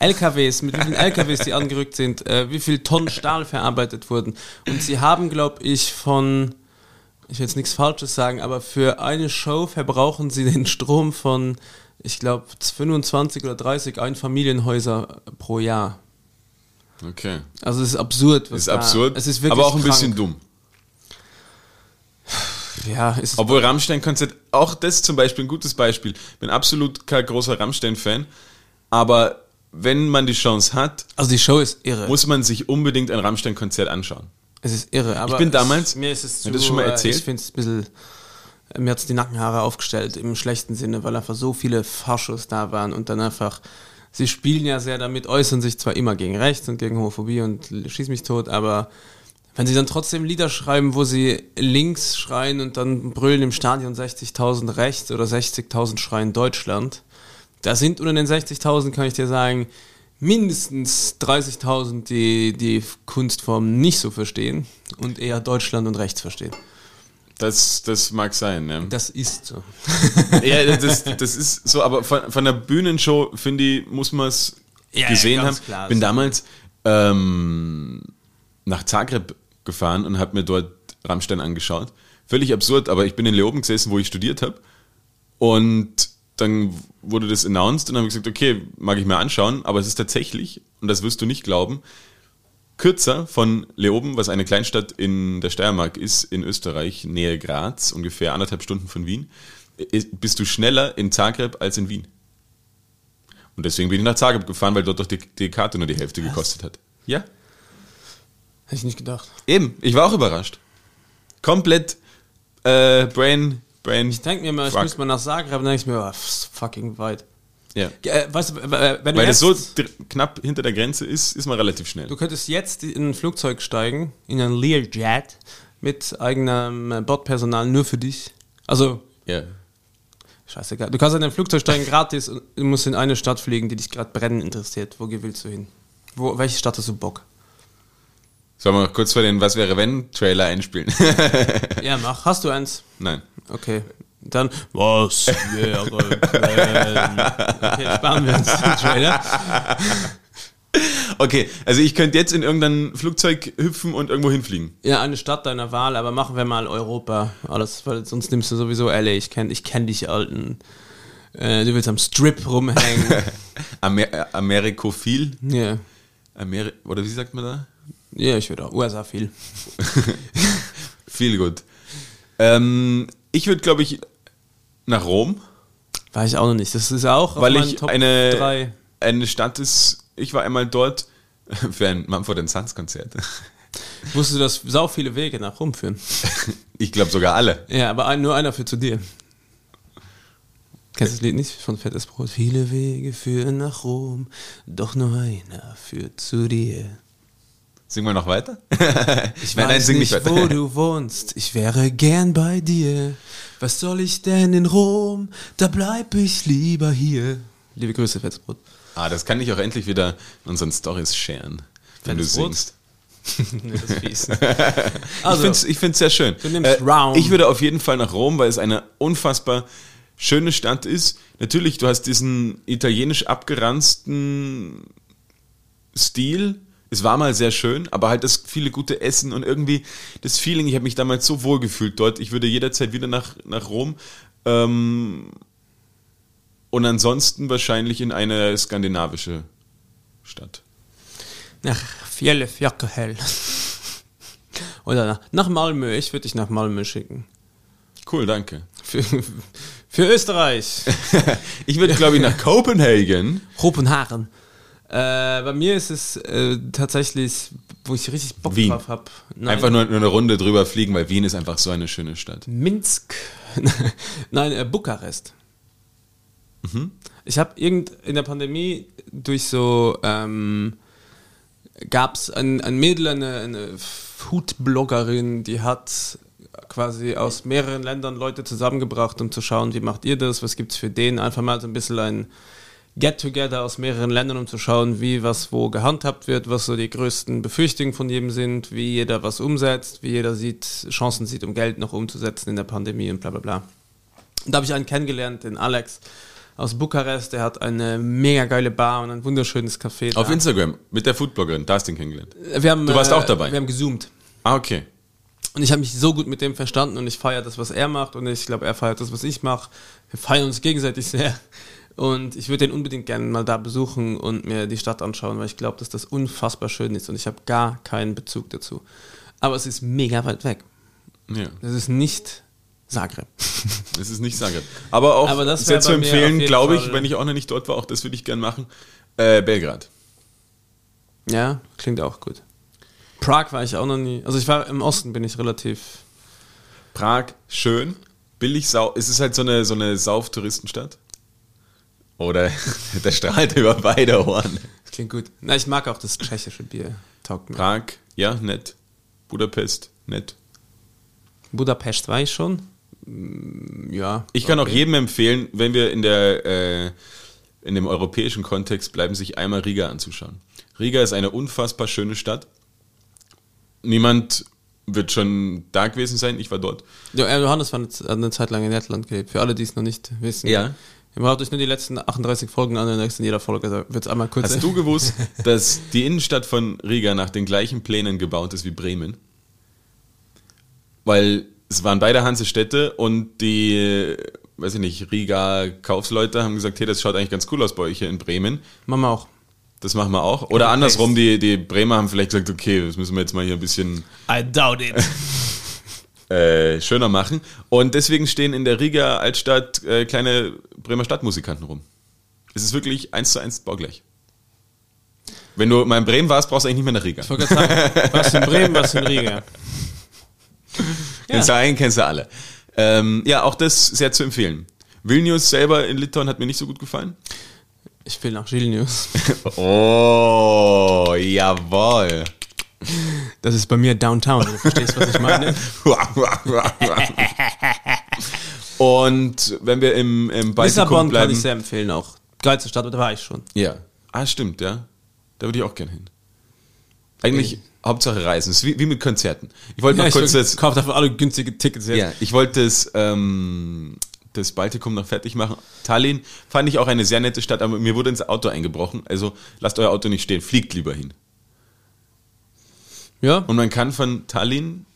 LKWs, mit wie vielen LKWs die angerückt sind, äh, wie viel Tonnen Stahl verarbeitet wurden. Und sie haben, glaube ich, von, ich will jetzt nichts Falsches sagen, aber für eine Show verbrauchen sie den Strom von, ich glaube, 25 oder 30 Einfamilienhäuser pro Jahr. Okay. Also es ist absurd. was Ist da- absurd, Es ist wirklich aber auch ein krank. bisschen dumm. Ja, ist Obwohl Rammstein-Konzert, auch das zum Beispiel ein gutes Beispiel. Bin absolut kein großer Rammstein-Fan, aber wenn man die Chance hat, also die Show ist irre. muss man sich unbedingt ein Rammstein-Konzert anschauen. Es ist irre. Aber bin damals- es, mir ist es du das schon mal äh, erzählt? Ich finde es ein bisschen. äh, Mir hat es die Nackenhaare aufgestellt, im schlechten Sinne, weil einfach so viele Faschos da waren und dann einfach. Sie spielen ja sehr damit, äußern sich zwar immer gegen Rechts und gegen Homophobie und schieß mich tot, aber wenn sie dann trotzdem Lieder schreiben, wo sie links schreien und dann brüllen im Stadion 60.000 rechts oder 60.000 schreien Deutschland, da sind unter den 60.000, kann ich dir sagen, mindestens 30.000, die die Kunstform nicht so verstehen und eher Deutschland und rechts verstehen. Das, das mag sein, ja. Das ist so. ja, das, das ist so, aber von, von der Bühnenshow, finde ich, muss man es Ja, gesehen ja, haben. klar. Bin damals ähm, nach Zagreb gefahren und habe mir dort Rammstein angeschaut. Völlig absurd, aber ich bin in Leoben gesessen, wo ich studiert habe. Und dann wurde das announced und dann habe ich gesagt, okay, mag ich mir anschauen, aber es ist tatsächlich, und das wirst du nicht glauben, kürzer von Leoben, was eine Kleinstadt in der Steiermark ist, in Österreich, Nähe Graz, ungefähr anderthalb Stunden von Wien, bist du schneller in Zagreb als in Wien. Und deswegen bin ich nach Zagreb gefahren, weil dort doch die, die Karte nur die Hälfte gekostet hat. Ja. Hätte ich nicht gedacht. Eben, ich war auch überrascht. Komplett äh, Brain, Brain. Ich denke mir mal, ich Fuck. müsste mal nach Zagreb, dann denke ich mir, oh, fucking weit. Ja. Äh, weißt du, wenn du Weil das so knapp hinter der Grenze ist, ist man relativ schnell. Du könntest jetzt in ein Flugzeug steigen, in ein Learjet, mit eigenem äh, Bordpersonal nur für dich. Also, Ja. scheißegal. Du kannst in ein Flugzeug steigen gratis und du musst in eine Stadt fliegen, die dich gerade brennend interessiert. Wo willst du hin? Wo, welche Stadt hast du Bock? Sollen wir noch kurz vor den Was wäre wenn Trailer einspielen? Ja, mach. Hast du eins? Nein. Okay. Dann, was wäre? Okay, sparen wir uns den Trailer. Okay, also ich könnte jetzt in irgendein Flugzeug hüpfen und irgendwo hinfliegen. Ja, eine Stadt deiner Wahl, aber machen wir mal Europa. Alles, weil sonst nimmst du sowieso LA. Ich kenn, ich kenn dich, Alten. Äh, du willst am Strip rumhängen. Amer äh, Amerikophil. Ja. Ameri oder wie sagt man da? Ja, ich würde auch. USA viel. Viel gut. Ähm, ich würde, glaube ich, nach Rom, Weiß ich auch noch nicht. Das ist auch weil ich Top eine, 3. eine Stadt ist. Ich war einmal dort für ein Mumford Sons Konzert. Wusstest du, dass sau viele Wege nach Rom führen? Ich glaube sogar alle. Ja, aber nur einer führt zu dir. Kennst du das Lied nicht? Von Fettes Brot. Viele Wege führen nach Rom, doch nur einer führt zu dir. Singen wir noch weiter? Ich Nein, nein, weiß sing nicht, nicht wo weiter. du wohnst, ich wäre gern bei dir. Was soll ich denn in Rom? Da bleib ich lieber hier. Liebe Grüße, Fettesbrot. Ah, das kann ich auch endlich wieder in unseren Stories sharen, wenn du Fettes Brot? singst. nee, das ist fies. ich Also, finde es ich sehr schön. Äh, du nimmst Round. Ich würde auf jeden Fall nach Rom, weil es eine unfassbar schöne Stadt ist. Natürlich, du hast diesen italienisch abgeranzten Stil. Es war mal sehr schön, aber halt das viele gute Essen und irgendwie das Feeling, ich habe mich damals so wohl gefühlt dort. Ich würde jederzeit wieder nach, nach Rom. Ähm, und ansonsten wahrscheinlich in eine skandinavische Stadt. Nach Fjelle, Fjackerhell. Oder nach, nach Malmö. Ich würde dich nach Malmö schicken. Cool, danke. Für, für Österreich. ich würde, glaube ich, nach Kopenhagen. Kopenhagen. Äh, bei mir ist es äh, tatsächlich, wo ich richtig Bock Wien. drauf habe. Einfach nur, nur eine Runde drüber fliegen, weil Wien ist einfach so eine schöne Stadt. Minsk. Nein, äh, Bukarest. Ich habe irgend in der Pandemie durch so ähm, gab es ein, ein Mädel, eine, eine Foodbloggerin, die hat quasi aus mehreren Ländern Leute zusammengebracht, um zu schauen, wie macht ihr das, was gibt's für den, einfach mal so ein bisschen ein Get-Together aus mehreren Ländern, um zu schauen, wie was wo gehandhabt wird, was so die größten Befürchtungen von jedem sind, wie jeder was umsetzt, wie jeder sieht, Chancen sieht, um Geld noch umzusetzen in der Pandemie und bla bla bla. Und da habe ich einen kennengelernt, den Alex aus Bukarest, der hat eine mega geile Bar und ein wunderschönes Café. Auf da. Instagram mit der Foodbloggerin, da hast du ihn kennengelernt. wir haben, Du warst äh, auch dabei? Wir haben gezoomt. Ah, okay. Und ich habe mich so gut mit dem verstanden und ich feiere das, was er macht und ich glaube, er feiert das, was ich mache. Wir feiern uns gegenseitig sehr. Und ich würde den unbedingt gerne mal da besuchen und mir die Stadt anschauen, weil ich glaube, dass das unfassbar schön ist und ich habe gar keinen Bezug dazu. Aber es ist mega weit weg. Ja, Das ist nicht Zagreb. das ist nicht Zagreb. Aber auch Aber das sehr zu empfehlen, glaube ich, Fall- wenn ich auch noch nicht dort war, auch das würde ich gern machen. Äh, Belgrad. Ja, klingt auch gut. Prag war ich auch noch nie. Also ich war im Osten, bin ich relativ. Prag, schön. Billig, sau. Es ist halt so eine, so eine Sauf-Touristenstadt. Oder der strahlt über beide Ohren. Das klingt gut. Na, ich mag auch das tschechische Bier. Taugt mir. Prag, ja, nett. Budapest, nett. Budapest war ich schon. Mm, Ja. Ich kann auch okay. jedem empfehlen, wenn wir in der äh, in dem europäischen Kontext bleiben, sich einmal Riga anzuschauen. Riga ist eine unfassbar schöne Stadt. Niemand wird schon da gewesen sein. Ich war dort. Ja, Johannes war eine Zeit lang in Lettland gelebt. Für alle, die es noch nicht wissen. Ja. Braucht euch nur die letzten 38 Folgen an, in jeder Folge wird es einmal kurz. Hast du gewusst, dass die Innenstadt von Riga nach den gleichen Plänen gebaut ist wie Bremen? Weil es waren beide Hansestädte und die, weiß ich nicht, Riga Kaufsleute haben gesagt, hey, das schaut eigentlich ganz cool aus bei euch hier in Bremen. Machen wir auch. Das machen wir auch. Oder andersrum, die, die Bremer haben vielleicht gesagt, okay, das müssen wir jetzt mal hier ein bisschen I doubt it. äh, schöner machen. Und deswegen stehen in der Riga Altstadt äh, kleine Bremer Stadtmusikanten rum. Es ist wirklich eins zu eins baugleich. Wenn du mal in Bremen warst, brauchst du eigentlich nicht mehr nach Riga. Ich wollte gerade sagen, was in Bremen, was in Riga. Kennst du einen, kennst du alle. Ähm, ja, auch das sehr zu empfehlen. Vilnius selber in Litauen hat mir nicht so gut gefallen. Ich will nach Vilnius. Oh, jawohl. Das ist bei mir Downtown. Du verstehst, was ich meine? Und wenn wir im, im Baltikum Lissabon kann bleiben. ich sehr empfehlen auch. Geilste Stadt, da war ich schon. Ja. Ah, stimmt, ja. Da würde ich auch gerne hin. Eigentlich Hauptsache Reisen. Ist wie, wie mit Konzerten. Ich wollte noch ich kurz das, kaufe dafür alle günstige Tickets jetzt. ja, ich wollte das, ähm, das Baltikum noch fertig machen. Tallinn fand ich auch eine sehr nette Stadt, aber mir wurde ins Auto eingebrochen. Also lasst euer Auto nicht stehen, fliegt lieber hin. Ja? Und man kann von Tallinn,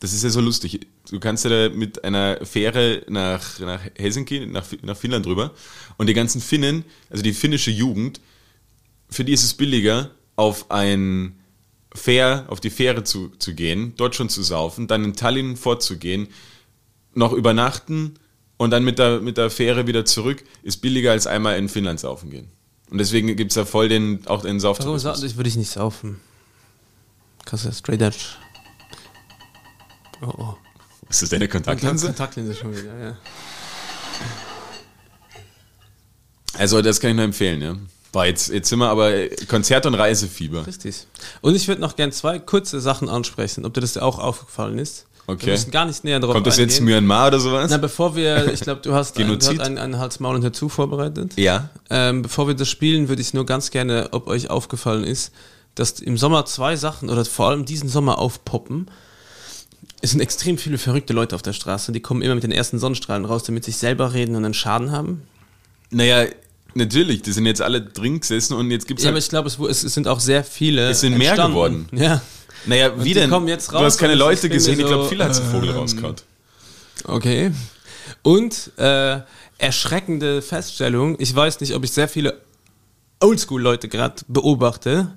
das ist ja so lustig, du kannst ja da mit einer Fähre nach, nach Helsinki, nach, nach Finnland rüber und die ganzen Finnen, also die finnische Jugend, für die ist es billiger, auf ein Fähr, auf die Fähre zu, zu gehen, dort schon zu saufen, dann in Tallinn vorzugehen, noch übernachten und dann mit der, mit der Fähre wieder zurück, ist billiger als einmal in Finnland saufen gehen. Und deswegen gibt es da voll den, auch den Warum Sauftourismus. sa- ich würde ich nicht saufen? Kannst du straight edge. Oh, oh. Ist das deine Kontaktlinse? Kontaktlinse schon wieder, ja. Also das kann ich nur empfehlen, ja. Boah, jetzt, jetzt sind wir aber äh, Konzert- und Reisefieber. Richtig. Und ich würde noch gern zwei kurze Sachen ansprechen, ob dir das auch aufgefallen ist. Okay. Wir müssen gar nicht näher drauf Kommt das jetzt eingehen. Myanmar oder sowas? Na, bevor wir, ich glaube, du hast, ein, du hast einen, einen Hals, Maul und Dazu vorbereitet. ja. Ähm, bevor wir das spielen, würde ich nur ganz gerne, ob euch aufgefallen ist, dass im Sommer zwei Sachen oder vor allem diesen Sommer aufpoppen. es sind extrem viele verrückte Leute auf der Straße, die kommen immer mit den ersten Sonnenstrahlen raus, damit sich selber reden und einen Schaden haben. Naja, natürlich, die sind jetzt alle drin gesessen und jetzt gibt's Ja, halt, aber ich glaube, es, es, es sind auch sehr viele. Es sind mehr entstanden. geworden. Ja. Naja, Und wie denn? kommen jetzt du raus hast keine Leute gesehen, mir ich glaube, so, viele hat der Vogel ähm, rausgehauen. Okay. Und äh, erschreckende Feststellung, ich weiß nicht, ob ich sehr viele Oldschool-Leute gerade beobachte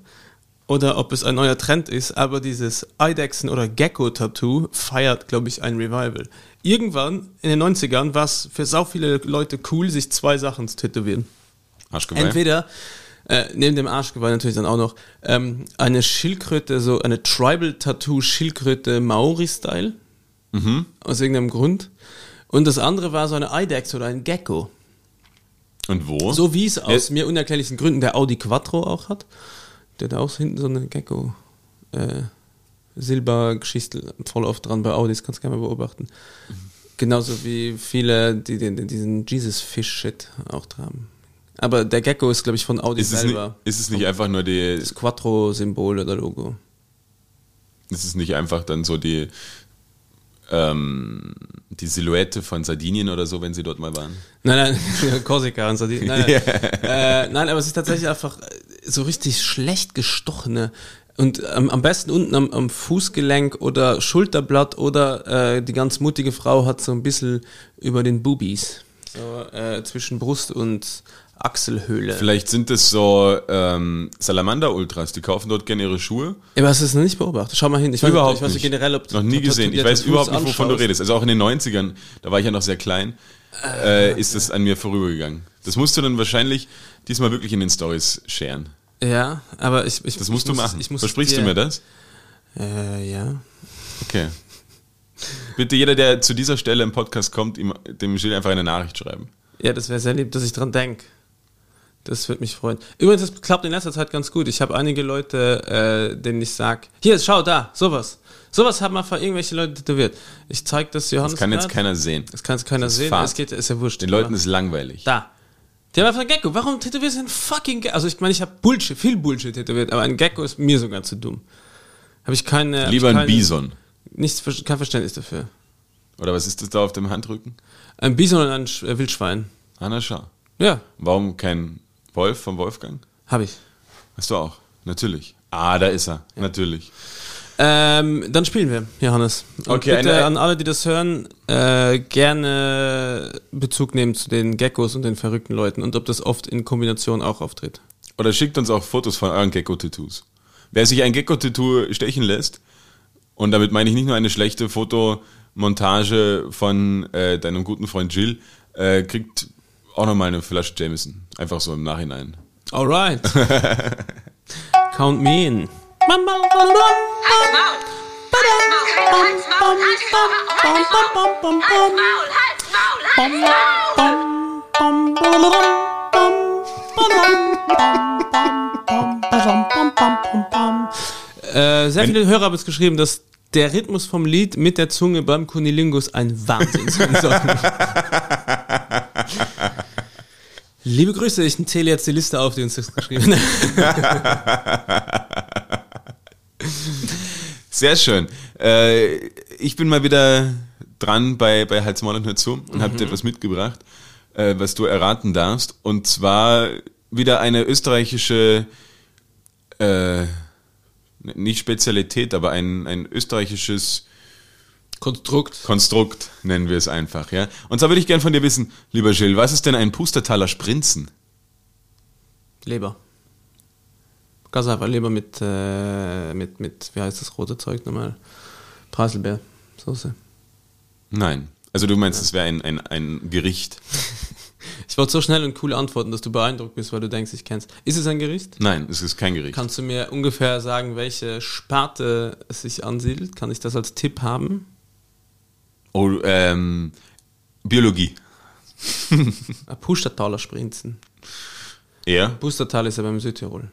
oder ob es ein neuer Trend ist, aber dieses Eidechsen- oder Gecko-Tattoo feiert, glaube ich, ein Revival. Irgendwann in den 90ern war es für sau viele Leute cool, sich zwei Sachen zu tätowieren. Arschgeweih. Entweder äh, neben dem Arschgeweih natürlich dann auch noch ähm, eine Schildkröte, so eine Tribal-Tattoo-Schildkröte Maori-Style. Aus irgendeinem Grund. Und das andere war so eine Eidechse oder ein Gecko. Und wo? So wie es aus Ja. mir unerklärlichen Gründen der Audi Quattro auch hat. Der hat auch hinten so eine Gecko. Äh, Silbergeschichte voll oft dran bei Audis, kannst du gerne mal beobachten. Genauso wie viele, die den, diesen Jesus-Fish-Shit auch haben. Aber der Gecko ist, glaube ich, von Audi ist, es nicht, selber. ist es nicht einfach nur die, das Quattro-Symbol oder Logo. ist es nicht einfach dann so die, ähm, die Silhouette von Sardinien oder so, wenn sie dort mal waren? Nein, nein, Korsika und. Die, nein, Ja. äh, nein, aber es ist tatsächlich einfach so richtig schlecht gestochene. Und ähm, am besten unten am, am Fußgelenk oder Schulterblatt oder äh, die ganz mutige Frau hat so ein bisschen über den Boobies. So äh, zwischen Brust und Achselhöhle. Vielleicht sind es so ähm, Salamander-Ultras, die kaufen dort gerne ihre Schuhe. Ja, aber hast du es noch nicht beobachtet? Schau mal hin. Ich weiß, überhaupt ich weiß nicht. generell, ob Noch nie gesehen. Ich weiß überhaupt nicht, wovon du redest. Also auch in den 90ern, da war ich ja noch sehr klein, äh, ist das an mir vorübergegangen. Das musst du dann wahrscheinlich diesmal wirklich in den Stories sharen. Ja, aber ich, ich Das musst ich du muss, machen. Ich muss Versprichst dir, du mir das? Äh, ja. Okay. Bitte jeder, der zu dieser Stelle im Podcast kommt, ihm, dem Gilles einfach eine Nachricht schreiben. Ja, das wäre sehr lieb, dass ich dran denke. Das würde mich freuen. Übrigens, das klappt in letzter Zeit ganz gut. Ich habe einige Leute, äh, denen ich sag, hier, schau da, sowas. Sowas haben einfach irgendwelche Leute tätowiert. Ich zeig das Johannes. Das kann jetzt keiner sehen. Das kann jetzt keiner ist sehen. Es geht, ist ja wurscht. Den Leuten ist langweilig. da. Die haben einfach ein Gecko. Warum tätowierst du ein fucking Gecko? Also ich meine, ich habe Bullshit, viel Bullshit tätowiert, aber ein Gecko ist mir sogar zu dumm. Habe ich keine. Lieber ich ein keine, Bison. Nichts, kein Verständnis dafür. Oder was ist das da auf dem Handrücken? Ein Bison und ein äh, Wildschwein. Anna Schau. Ja, Warum kein Wolf vom Wolfgang? habe ich. Hast du auch. Natürlich. Ah, da ist er. Natürlich. Ähm, dann spielen wir, Johannes. Und Okay, bitte eine- an alle, die das hören, äh, gerne Bezug nehmen zu den Geckos und den verrückten Leuten und ob das oft in Kombination auch auftritt. Oder schickt uns auch Fotos von euren Gecko-Tattoos. Wer sich ein Gecko-Tattoo stechen lässt, und damit meine ich nicht nur eine schlechte Fotomontage von äh, deinem guten Freund Jill, äh, kriegt auch nochmal eine Flasche Jameson. Einfach so im Nachhinein. Alright. Count me in. Äh, sehr viele Hörer haben uns geschrieben, dass der Rhythmus vom Lied mit der Zunge beim Kunilingus ein Wahnsinn sein soll. Liebe Grüße, ich zähle jetzt die Liste auf, die uns das geschrieben haben. Sehr schön. Äh, ich bin mal wieder dran bei, bei Hals, Maul und Hör zu und habe dir etwas mitgebracht, äh, was du erraten darfst. Und zwar wieder eine österreichische, äh, nicht Spezialität, aber ein, ein österreichisches Konstrukt. Konstrukt, nennen wir es einfach. ja. Und zwar würde ich gern von dir wissen, lieber Gilles, was ist denn ein Pustertaler Sprinzen? Leber. Ganz einfach Leber mit, äh, mit, mit, wie heißt das rote Zeug nochmal? Preiselbeersoße. Nein. Also du meinst, es wäre ein, ein, ein Gericht? Ich wollte so schnell und cool antworten, dass du beeindruckt bist, weil du denkst, ich kenn's. Ist es ein Gericht? Nein, es ist kein Gericht. Kannst du mir ungefähr sagen, welche Sparte es sich ansiedelt? Kann ich das als Tipp haben? Oh, ähm, Biologie. Ein Pustertaler Sprinzen. Ja. Pustertal ist ja beim Südtirol.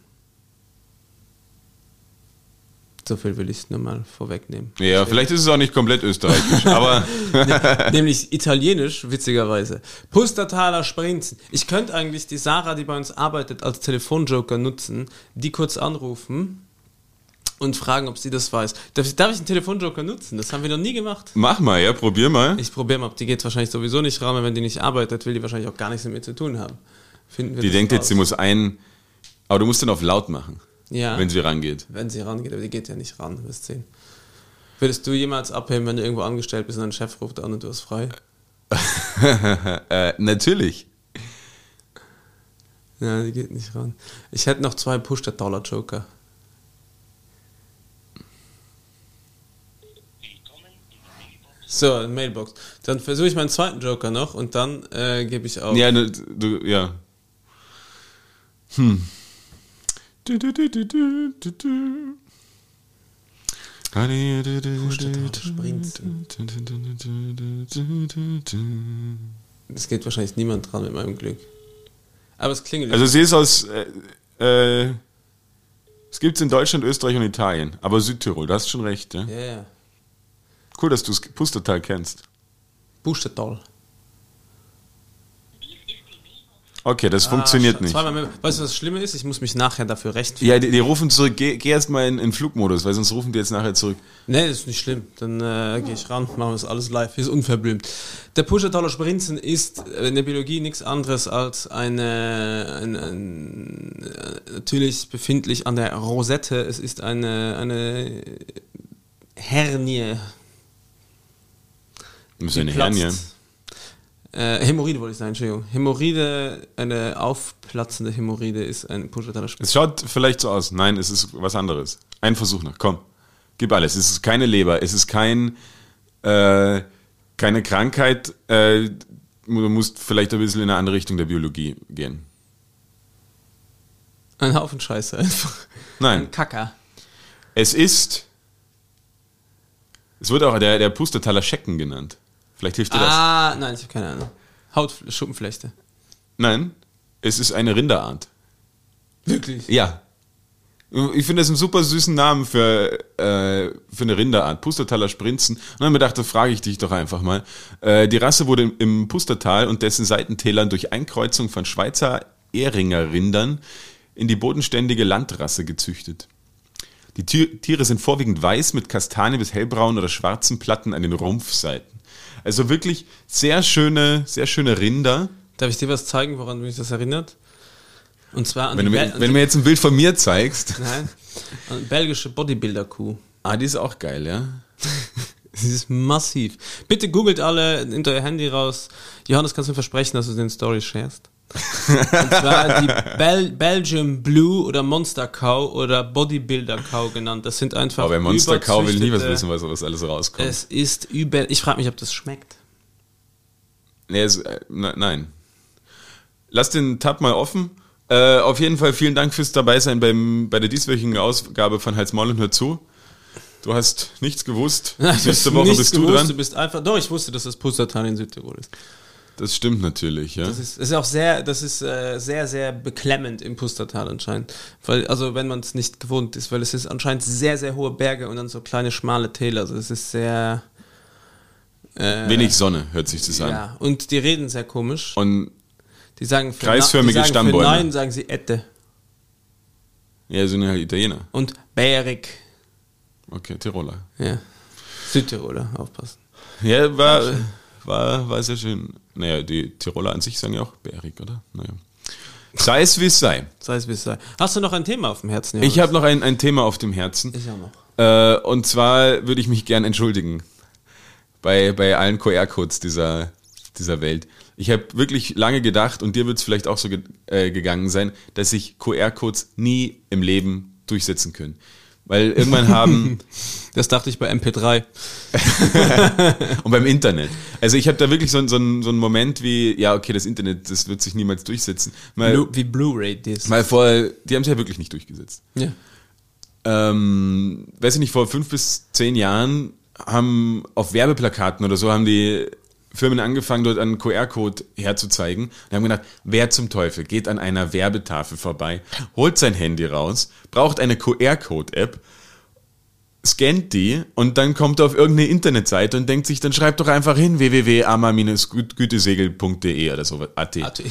So viel will ich nur mal vorwegnehmen. Ja, vielleicht ist es auch nicht komplett österreichisch, aber Nämlich italienisch, witzigerweise. Pustertaler Sprinzen. Ich könnte eigentlich die Sarah, die bei uns arbeitet, als Telefonjoker nutzen, die kurz anrufen und fragen, ob sie das weiß. Darf ich, darf ich einen Telefonjoker nutzen? Das haben wir noch nie gemacht. Mach mal, ja, probier mal. Ich probiere mal, ob die geht wahrscheinlich sowieso nicht ran, weil wenn die nicht arbeitet, will die wahrscheinlich auch gar nichts mit mir zu tun haben. Finden wir Die denkt jetzt, raus. sie muss ein. Aber du musst dann auf laut machen, ja, wenn sie rangeht. wenn sie rangeht, aber die geht ja nicht ran, du wirst sehen. Würdest du jemals abheben, wenn du irgendwo angestellt bist und dein Chef ruft an und du hast frei? Äh, natürlich. Ja, die geht nicht ran. Ich hätte noch zwei Push-the-Dollar-Joker. So, Mailbox. Dann versuche ich meinen zweiten Joker noch und dann äh, gebe ich auf. Ja, ne, du, ja. Hm. Du, du, du, du, du, du, du. Es geht wahrscheinlich niemand dran mit meinem Glück. Aber es klingelt. Also sie ist aus, äh, äh, es gibt es in Deutschland, Österreich und Italien, aber Südtirol, du hast schon recht, ja. ja, ja. Cool, dass du das Pustertal kennst. Push-the-Doll. Okay, das funktioniert Ah, nicht. zweimal mehr. Weißt du, was das Schlimme ist? Ich muss mich nachher dafür rechtfertigen. Ja, die, die rufen zurück, geh, geh erst mal in, in Flugmodus, weil sonst rufen die jetzt nachher zurück. Nee, das ist nicht schlimm. Dann äh, gehe ich ran, machen wir das alles live. Ist unverblümt. Der Pusher-Dollar Sprinzen ist äh, in der Biologie nichts anderes als eine, ein, ein, äh, natürlich befindlich an der Rosette. Es ist eine, eine Hernie. Ist eine. Hernie. Äh, Hämorrhoide wollte ich sagen, Entschuldigung. Hämorrhoide, eine aufplatzende Hämorrhoide ist ein Sprinzen. Es schaut vielleicht so aus. Nein, es ist was anderes. Ein Versuch noch. Komm, gib alles. Es ist keine Leber. Es ist kein, äh, keine Krankheit. Äh, du musst vielleicht ein bisschen in eine andere Richtung der Biologie gehen. Ein Haufen Scheiße einfach. Nein, Ein Kacker. es ist. Es wird auch der, der Pustertaler Schecken genannt. Vielleicht hilft dir das. Ah, nein, ich habe keine Ahnung. Haut, Schuppenflechte. Nein, es ist eine Rinderart. Wirklich? Ja. Ich finde das einen super süßen Namen für, äh, für eine Rinderart. Pustertaler Sprinzen. Und dann mir gedacht, da frage ich dich doch einfach mal. Äh, die Rasse wurde im, im Pustertal und dessen Seitentälern durch Einkreuzung von Schweizer Ehringer Rindern in die bodenständige Landrasse gezüchtet. Die Tier, Tiere sind vorwiegend weiß mit kastanie bis hellbraun oder schwarzen Platten an den Rumpfseiten. Also wirklich sehr schöne, sehr schöne Rinder. Darf ich dir was zeigen, woran mich das erinnert? Und zwar an Wenn du, mir, Bel- wenn du mir jetzt ein Bild von mir zeigst. nein, an belgische Bodybuilder-Kuh. Ah, die ist auch geil, ja. Sie ist massiv. Bitte googelt alle, nehmt euer Handy raus. Johannes, kannst du mir versprechen, dass du den Story sharest? Und zwar die Bel Belgium Blue oder Monster Cow oder Bodybuilder Cow genannt. Das sind einfach. Aber bei Monster Cow will nie was wissen, was, was alles rauskommt. Es ist über. Ich frage mich, ob das schmeckt. nee, es, äh, ne- nein. Lass den Tab mal offen. Äh, auf jeden Fall vielen Dank fürs Dabeisein beim, bei der dieswöchigen Ausgabe von Hals Maul und Hör zu. Du hast nichts gewusst. Nächste Woche bist du gewusst, dran. Du bist einfach. Doch, ich wusste, dass das Pustertal in Südtirol ist. Das stimmt natürlich, ja. Das ist, das ist auch sehr, das ist äh, sehr, sehr beklemmend im Pustertal anscheinend. Weil, also wenn man es nicht gewohnt ist, weil es ist anscheinend sehr, sehr hohe Berge und dann so kleine schmale Täler. Also es ist sehr. Äh, Wenig Sonne hört sich das an. Ja, und die reden sehr komisch. Und Die sagen für Kreisförmige Na- die sagen Stammbäume. Für Nein sagen sie Ette. ja, sind ja halt Italiener. Und Bärig. Okay, Tiroler. Ja. Südtiroler, aufpassen. Ja, war, war, war sehr schön. Naja, die Tiroler an sich sagen ja auch bärig, oder? Naja. Sei es wie es sei. Sei es wie es sei. Hast du noch ein Thema auf dem Herzen? Ich habe noch ein, ein Thema auf dem Herzen. Ich auch noch. Äh, und zwar würde ich mich gern entschuldigen bei, bei allen QR-Codes dieser, dieser Welt. Ich habe wirklich lange gedacht, und dir wird es vielleicht auch so ge äh, gegangen sein, dass sich QR-Codes nie im Leben durchsetzen können. Weil irgendwann haben, Das dachte ich bei MP3. und beim Internet. Also ich habe da wirklich so, so, einen- so einen Moment wie, ja, okay, das Internet, das wird sich niemals durchsetzen. Mal, Blu wie Blu-ray-Disc. mal vor, die haben es ja wirklich nicht durchgesetzt. Ja. ähm, weiß ich nicht, vor fünf bis zehn Jahren haben auf Werbeplakaten oder so haben die Firmen angefangen, dort einen QR-Code herzuzeigen und haben gedacht, wer zum Teufel geht an einer Werbetafel vorbei, holt sein Handy raus, braucht eine QR-Code-App, scannt die und dann kommt er auf irgendeine Internetseite und denkt sich, dann schreibt doch einfach hin www.ama-gütesegel.de oder so, AT. AT.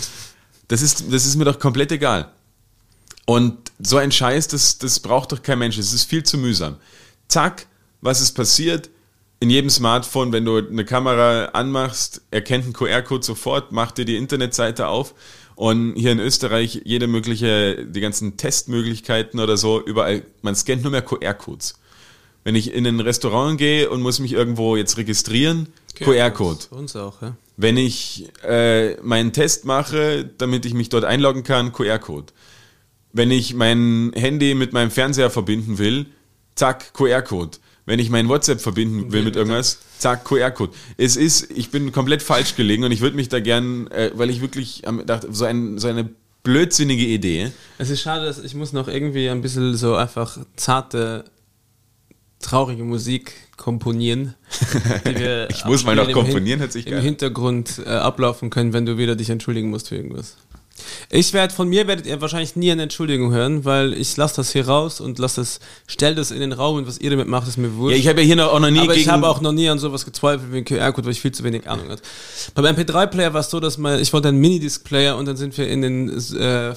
Das ist, das ist mir doch komplett egal. Und so ein Scheiß, das, das braucht doch kein Mensch. Es ist viel zu mühsam. Zack, was ist passiert? In jedem Smartphone, wenn du eine Kamera anmachst, erkennt ein QR-Code sofort, macht dir die Internetseite auf. Und hier in Österreich jede mögliche, die ganzen Testmöglichkeiten oder so, überall, man scannt nur mehr QR-Codes. Wenn ich in ein Restaurant gehe und muss mich irgendwo jetzt registrieren, QR-Code. Uns auch, ja. Wenn ich äh, meinen Test mache, damit ich mich dort einloggen kann, QR-Code. Wenn ich mein Handy mit meinem Fernseher verbinden will, zack, QR-Code. Wenn ich mein WhatsApp verbinden will mit irgendwas, zack, QR-Code. Es ist, ich bin komplett falsch gelegen und ich würde mich da gern, äh, weil ich wirklich am- dachte, so, ein, so eine blödsinnige Idee. Es ist schade, dass ich muss noch irgendwie ein bisschen so einfach zarte, traurige Musik komponieren. die wir Ich muss mal noch komponieren, hört sich Im. Hintergrund äh, ablaufen können, wenn du wieder dich entschuldigen musst für irgendwas. Ich werde von mir werdet ihr wahrscheinlich nie eine Entschuldigung hören, weil ich lasse das hier raus und lasse das, stell das in den Raum und was ihr damit macht, ist mir wurscht. Ja, ich habe ja hier noch, auch noch nie Aber ich habe auch noch nie an sowas gezweifelt wie ein QR-Code, weil ich viel zu wenig Ahnung hatte. Beim MP3-Player war es so, dass mein, ich wollte einen Minidisc-Player und dann sind wir in den äh,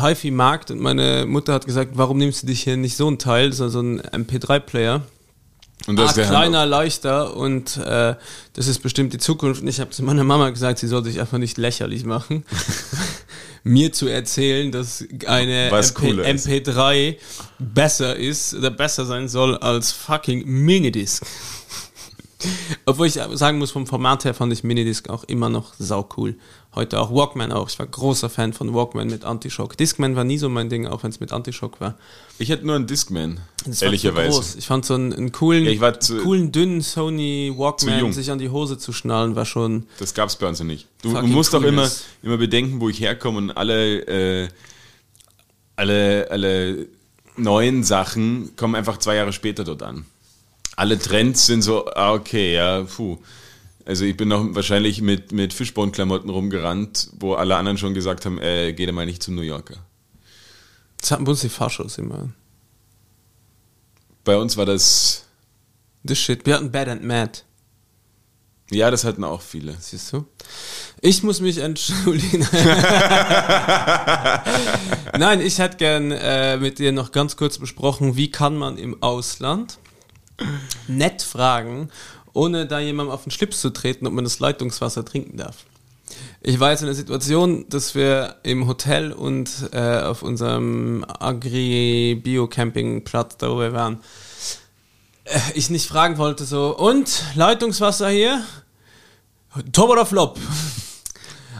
HiFi-Markt und meine Mutter hat gesagt, warum nimmst du dich hier nicht so ein Teil, so so ein MP3-Player? und das wär- kleiner, leichter und äh, das ist bestimmt die Zukunft. Und ich habe zu meiner Mama gesagt, sie soll sich einfach nicht lächerlich machen, mir zu erzählen, dass eine MP, cooler ist. MP3 besser ist oder besser sein soll als fucking Minidisc. Obwohl ich sagen muss, vom Format her fand ich Minidisc auch immer noch sau cool. Heute auch Walkman auch. Ich war großer Fan von Walkman mit Antishock. Discman war nie so mein Ding, auch wenn es mit Antishock war. Ich hatte nur einen Discman, Das ehrlicherweise. groß. Ich fand so einen, einen coolen, Ja, zu- coolen, dünnen Sony Walkman, sich an die Hose zu schnallen, war schon. Das gab's bei uns noch nicht. Du, du musst doch immer, immer bedenken, wo ich herkomme und alle, äh, alle, alle neuen Sachen kommen einfach zwei Jahre später dort an. Alle Trends sind so, ah, okay, ja, puh. Also ich bin noch wahrscheinlich mit, mit Fischborn-Klamotten rumgerannt, wo alle anderen schon gesagt haben, äh, geh da mal nicht zum New Yorker. Das hatten bei uns die Faschos immer. Bei uns war das, Das Shit. Wir hatten Bad and Mad. ja, das hatten auch viele. Siehst du? Ich muss mich entschuldigen. Nein, ich hätte gern äh, mit dir noch ganz kurz besprochen, wie kann man im Ausland nett fragen, ohne da jemandem auf den Schlips zu treten, ob man das Leitungswasser trinken darf. Ich war jetzt in der Situation, dass wir im Hotel und äh, auf unserem Agri-Bio-Campingplatz, da wo wir waren, äh, ich nicht fragen wollte so, und Leitungswasser hier? Top oder Flop?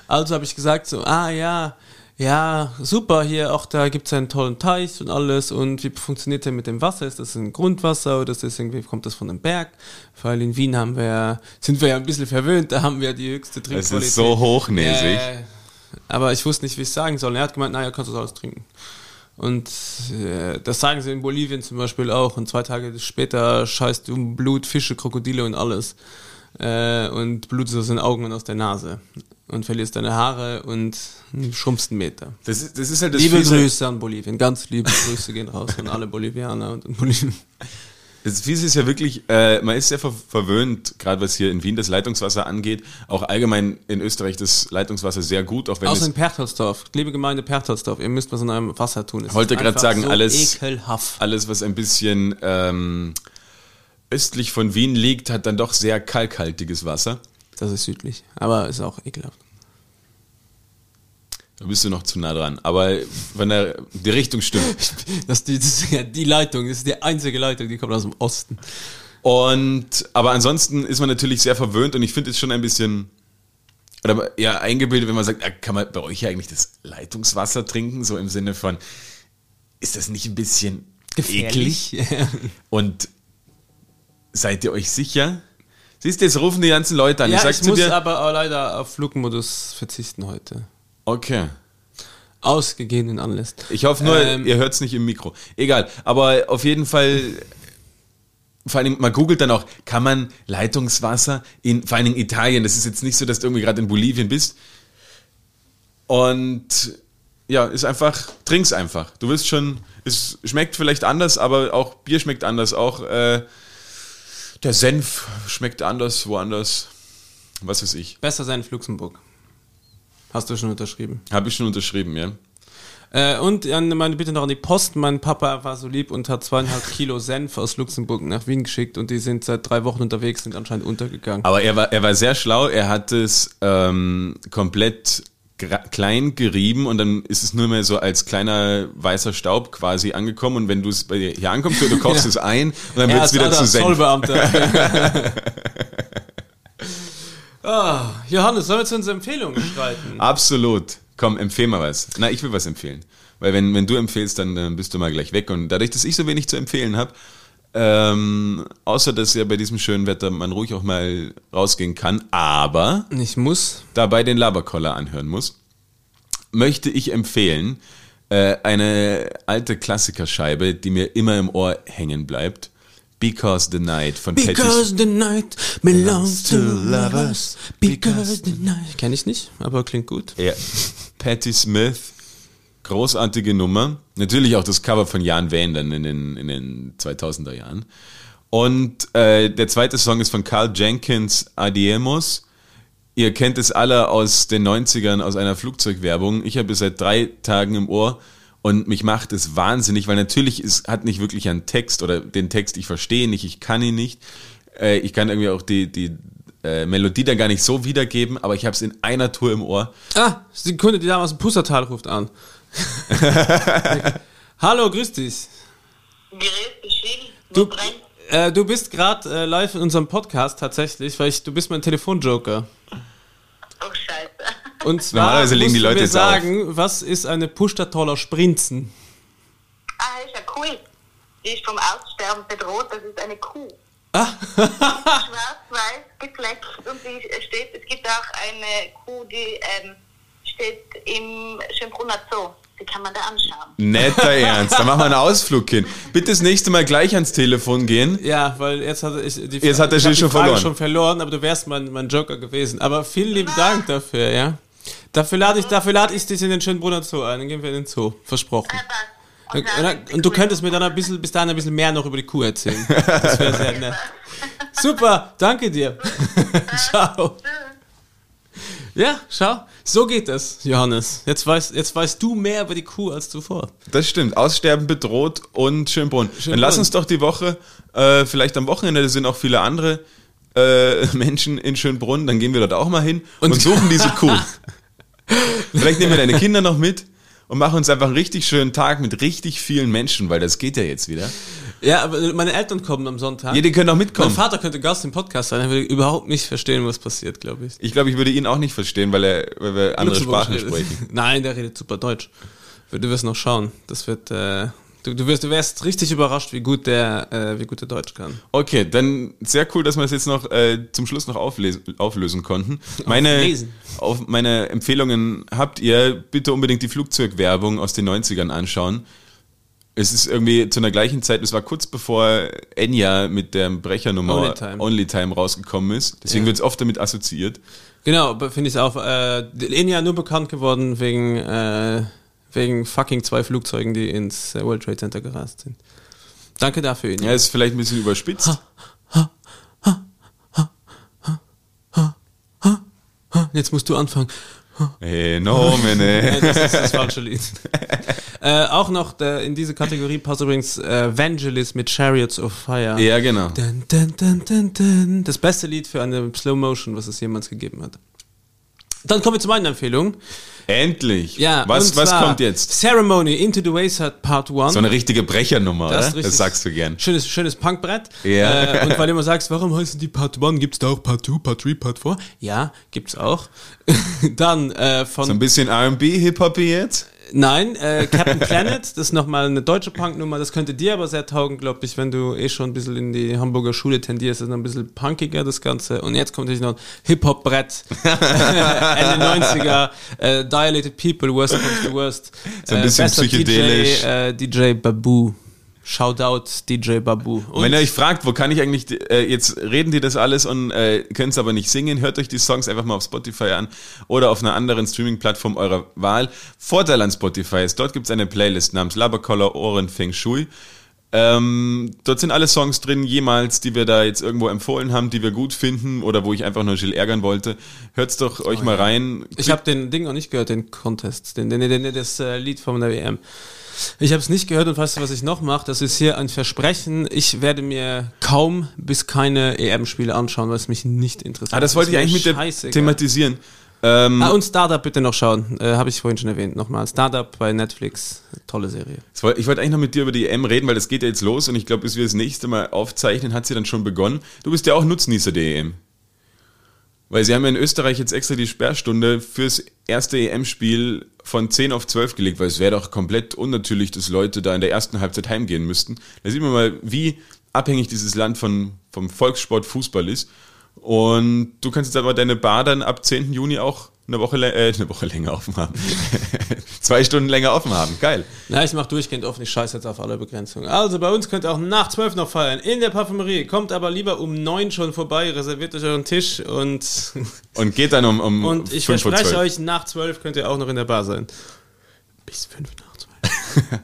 Also habe ich gesagt so, ah ja, ja, super, hier auch da gibt es einen tollen Teich und alles und wie funktioniert der mit dem Wasser? Ist das ein Grundwasser oder ist das irgendwie, kommt das von einem Berg? Weil in Wien haben wir, sind wir ja ein bisschen verwöhnt, da haben wir die höchste Es Trinkqualität. ist so hochnäsig. Äh, aber ich wusste nicht, wie ich es sagen soll. Er hat gemeint, naja, kannst du das alles trinken. Und äh, das sagen sie in Bolivien zum Beispiel auch. Und zwei Tage später scheißt du um Blut, Fische, Krokodile und alles. Äh, und blutest aus den Augen und aus der Nase. Und verlierst deine Haare und schrumpfst einen Meter. Das ist, das ist halt das liebe Fiese. Grüße an Bolivien. Ganz liebe Grüße gehen raus an alle Bolivianer und, und Bolivien. Das Fiese ist ja wirklich, äh, man ist sehr ver verwöhnt, gerade was hier in Wien das Leitungswasser angeht. Auch allgemein in Österreich das Leitungswasser sehr gut, auch wenn Außer in Perchtoldsdorf. Liebe Gemeinde Perchtoldsdorf, ihr müsst was in eurem Wasser tun. Es Wollte einfach sagen, so alles- ekelhaft. alles, was ein bisschen ähm, östlich von Wien liegt, hat dann doch sehr kalkhaltiges Wasser. Das ist südlich, aber ist auch ekelhaft. Da bist du noch zu nah dran. Aber von der die Richtung stimmt. Das, die, das ist ja die Leitung, das ist die einzige Leitung, die kommt aus dem Osten. Und aber ansonsten ist man natürlich sehr verwöhnt und ich finde es schon ein bisschen oder ja eingebildet, wenn man sagt, kann man bei euch ja eigentlich das Leitungswasser trinken, so im Sinne von ist das nicht ein bisschen eklig? Und seid ihr euch sicher? Siehst du, jetzt rufen die ganzen Leute an. ja, ich ich, sag zu muss dir, aber leider auf Flugmodus verzichten heute. okay. Aus gegebenen Anlässen. Ich hoffe nur, Ähm, ihr hört es nicht im Mikro. Egal, aber auf jeden Fall, vor allem, man googelt dann auch, kann man Leitungswasser in, vor allen Dingen Italien, das ist jetzt nicht so, dass du irgendwie gerade in Bolivien bist. Und ja, ist einfach, trink's einfach. Du wirst schon, es schmeckt vielleicht anders, aber auch Bier schmeckt anders, auch äh, der Senf schmeckt anders, woanders. Was weiß ich. Besser sein in Luxemburg. Hast du schon unterschrieben. Habe ich schon unterschrieben, ja. Äh, und an meine Bitte noch an die Post. Mein Papa war so lieb und hat zweieinhalb Kilo Senf aus Luxemburg nach Wien geschickt und die sind seit drei Wochen unterwegs, sind anscheinend untergegangen. Aber er war, er war sehr schlau. Er hat es ähm, komplett klein gerieben und dann ist es nur mehr so als kleiner weißer Staub quasi angekommen und wenn du es bei dir hier ankommst, du kochst Ja. es ein und dann wird es wieder zu Senf. Zollbeamter. ah, Johannes, sollen wir zu unseren Empfehlungen schreiten? Absolut. Komm, empfehl mal was. Na, ich will was empfehlen. Weil wenn, wenn du empfehlst, dann, dann bist du mal gleich weg. Und dadurch, dass ich so wenig zu empfehlen habe, ähm, außer dass ja bei diesem schönen Wetter man ruhig auch mal rausgehen kann, aber Ich muss. dabei den Laberkoller anhören muss, möchte ich empfehlen äh, eine alte Klassikerscheibe, die mir immer im Ohr hängen bleibt. Because the Night von Patti Because the night belongs to lovers. Because the night. Kenn ich nicht, aber klingt gut. Ja. Patti Smith, großartige Nummer. Natürlich auch das Cover von Jan Wayne dann in den, in den 2000er Jahren. Und äh, der zweite Song ist von Carl Jenkins, Adiemos. Ihr kennt es alle aus den 90ern, aus einer Flugzeugwerbung. Ich habe es seit drei Tagen im Ohr und mich macht es wahnsinnig, weil natürlich es hat nicht wirklich einen Text oder den Text, ich verstehe nicht, ich kann ihn nicht. Äh, ich kann irgendwie auch die, die äh, Melodie dann gar nicht so wiedergeben, aber ich habe es in einer Tour im Ohr. Ah, Sekunde, die Dame aus dem Pustertal ruft an. Hallo, grüß dich. Gerät beschieden, Du, äh, du bist gerade äh, live in unserem Podcast tatsächlich, weil ich, du bist mein Telefonjoker. Oh, scheiße. Und zwar Normalerweise legen die Leute mir jetzt auf. sagen, was ist eine Pustertaler Sprinzen? Ah, ist ja cool. Die ist vom Aussterben bedroht, das ist eine Kuh. Ah. Schwarz-weiß gefleckt und die steht, es gibt auch eine Kuh, die ähm, steht im Schönbrunner Zoo. Die kann man da anschauen. Netter Ernst, da machen wir einen Ausflug hin. Bitte das nächste Mal gleich ans Telefon gehen. Ja, weil jetzt hat ich die Jetzt hat der Schild die schon Frage verloren. schon verloren, aber du wärst mein, mein Joker gewesen. Aber vielen lieben Dank dafür, ja. Dafür lade ich, dafür lade ich dich in den Schönbrunner Zoo ein. Dann gehen wir in den Zoo. Versprochen. Und, Und dann- und, und du könntest mir dann ein bisschen, bis dahin ein bisschen mehr noch über die Kuh erzählen. Das wäre sehr nett. Super, danke dir. Ciao. Ja, schau, so geht es, Johannes. Jetzt weißt, jetzt weißt du mehr über die Kuh als zuvor. Das stimmt. Aussterben bedroht und Schönbrunn. Dann lass uns doch die Woche, äh, vielleicht am Wochenende, da sind auch viele andere äh, Menschen in Schönbrunn, dann gehen wir dort auch mal hin und, Und- suchen diese Kuh. vielleicht nehmen wir deine Kinder noch mit und machen uns einfach einen richtig schönen Tag mit richtig vielen Menschen, weil das geht ja jetzt wieder. Ja, aber meine Eltern kommen am Sonntag. Ja, die können auch mein mitkommen. Vater könnte Gast im Podcast sein, er würde überhaupt nicht verstehen, was passiert, glaube ich. Ich glaube, ich würde ihn auch nicht verstehen, weil, er, weil wir andere Sprachen sprechen. Nein, der redet super Deutsch. Du wirst noch schauen. Das wird, äh, du, du wirst, du wärst richtig überrascht, wie gut der, äh, wie gut der Deutsch kann. Okay, dann sehr cool, dass wir es jetzt noch äh, zum Schluss noch auflesen, auflösen konnten. Meine, auf meine Empfehlungen habt ihr bitte unbedingt die Flugzeugwerbung aus den 90ern anschauen. Es ist irgendwie zu einer gleichen Zeit, es war kurz bevor Enya mit der Brechernummer Only Time. Only Time rausgekommen ist. Deswegen Ja. wird es oft damit assoziiert. Genau, finde ich auch. Äh, Enya nur bekannt geworden wegen, äh, wegen fucking zwei Flugzeugen, die ins äh, World Trade Center gerast sind. Danke dafür, Enya. Ja, ist vielleicht ein bisschen überspitzt. Jetzt musst du anfangen. Hey, no, das ist das falsche Lied. äh, auch noch der, in diese Kategorie passt übrigens äh, Vangelis mit Chariots of Fire. Ja, genau. Dun, dun, dun. Das beste Lied für eine Slow Motion, was es jemals gegeben hat. Dann kommen wir zu meinen Empfehlungen. Endlich. Ja, was was kommt jetzt? Ceremony Into the Wayside Part 1. So eine richtige Brechernummer, Das richtig. Das sagst du gern. Schönes, schönes Punkbrett. Ja. Äh, und weil du immer sagst, warum heißen die Part 1? Gibt es da auch Part 2, Part 3, Part 4? Ja, gibt's auch. Dann äh, von. So ein bisschen R&B, Hip-Hop jetzt? Nein, äh, Captain Planet, das ist nochmal eine deutsche Punknummer. Das könnte dir aber sehr taugen, glaube ich, wenn du eh schon ein bisschen in die Hamburger Schule tendierst. Das ist noch ein bisschen punkiger, das Ganze. Und jetzt kommt natürlich noch ein Hip-Hop-Brett. Ende 90er. Äh, Dilated People, Worst Comes to Worst. So ein bisschen bester psychedelisch. DJ, äh, DJ Babu. Shoutout DJ Babu. Und Wenn ihr euch fragt, wo kann ich eigentlich, äh, jetzt reden die das alles und äh, können es aber nicht singen, hört euch die Songs einfach mal auf Spotify an oder auf einer anderen Streaming-Plattform eurer Wahl. Vorteil an Spotify ist, dort gibt es eine Playlist namens Labercollar Ohren Feng Shui. Ähm, dort sind alle Songs drin, jemals, die wir da jetzt irgendwo empfohlen haben, die wir gut finden oder wo ich einfach nur Jill ärgern wollte. Hört's doch euch mal rein. Ich habe den Ding noch nicht gehört, den Contest, den, den, den, das äh, Lied von der WM. Ich habe es nicht gehört und weißt du, was ich noch mache? Das ist hier ein Versprechen. Ich werde mir kaum bis keine EM-Spiele anschauen, weil es mich nicht interessiert. ah, das wollte ich ist mir eigentlich mit scheißegal. thematisieren. Ähm, Ah, und Startup bitte noch schauen. Äh, habe ich vorhin schon erwähnt. Nochmal. Startup bei Netflix. Tolle Serie. das ich wollte eigentlich noch mit dir über die EM reden, weil das geht ja jetzt los und ich glaube, bis wir das nächste Mal aufzeichnen, hat sie dann schon begonnen. Du bist ja auch Nutznießer der EM. Weil sie haben ja in Österreich jetzt extra die Sperrstunde fürs erste EM-Spiel von 10 auf 12 gelegt, weil es wäre doch komplett unnatürlich, dass Leute da in der ersten Halbzeit heimgehen müssten. Da sieht man mal, wie abhängig dieses Land von, vom Volkssport Fußball ist. Und du kannst jetzt aber deine Bar dann ab 10. Juni auch eine Woche, äh, eine Woche länger offen haben. Zwei Stunden länger offen haben. Geil. Na, ich mache durchgehend offen. Ich scheiße jetzt auf alle Begrenzungen. Also bei uns könnt ihr auch nach 12 noch feiern. In der Parfümerie. Kommt aber lieber um 9 schon vorbei. Reserviert euch euren Tisch und, Und geht dann um, um und ich 5 vor verspreche 12. euch, nach 12 könnt ihr auch noch in der Bar sein. Bis 5 nach 12.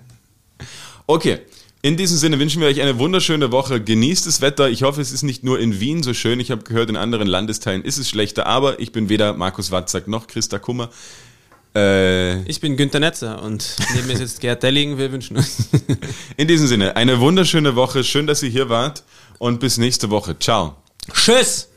Okay. In diesem Sinne wünschen wir euch eine wunderschöne Woche. Genießt das Wetter. Ich hoffe, es ist nicht nur in Wien so schön. Ich habe gehört, in anderen Landesteilen ist es schlechter. Aber ich bin weder Markus Watzak noch Christa Kummer. Äh, Ich bin Günter Netzer und neben mir sitzt Gerd Delling. Wir wünschen euch. in diesem Sinne, eine wunderschöne Woche. Schön, dass ihr hier wart. Und bis nächste Woche. Ciao. Tschüss!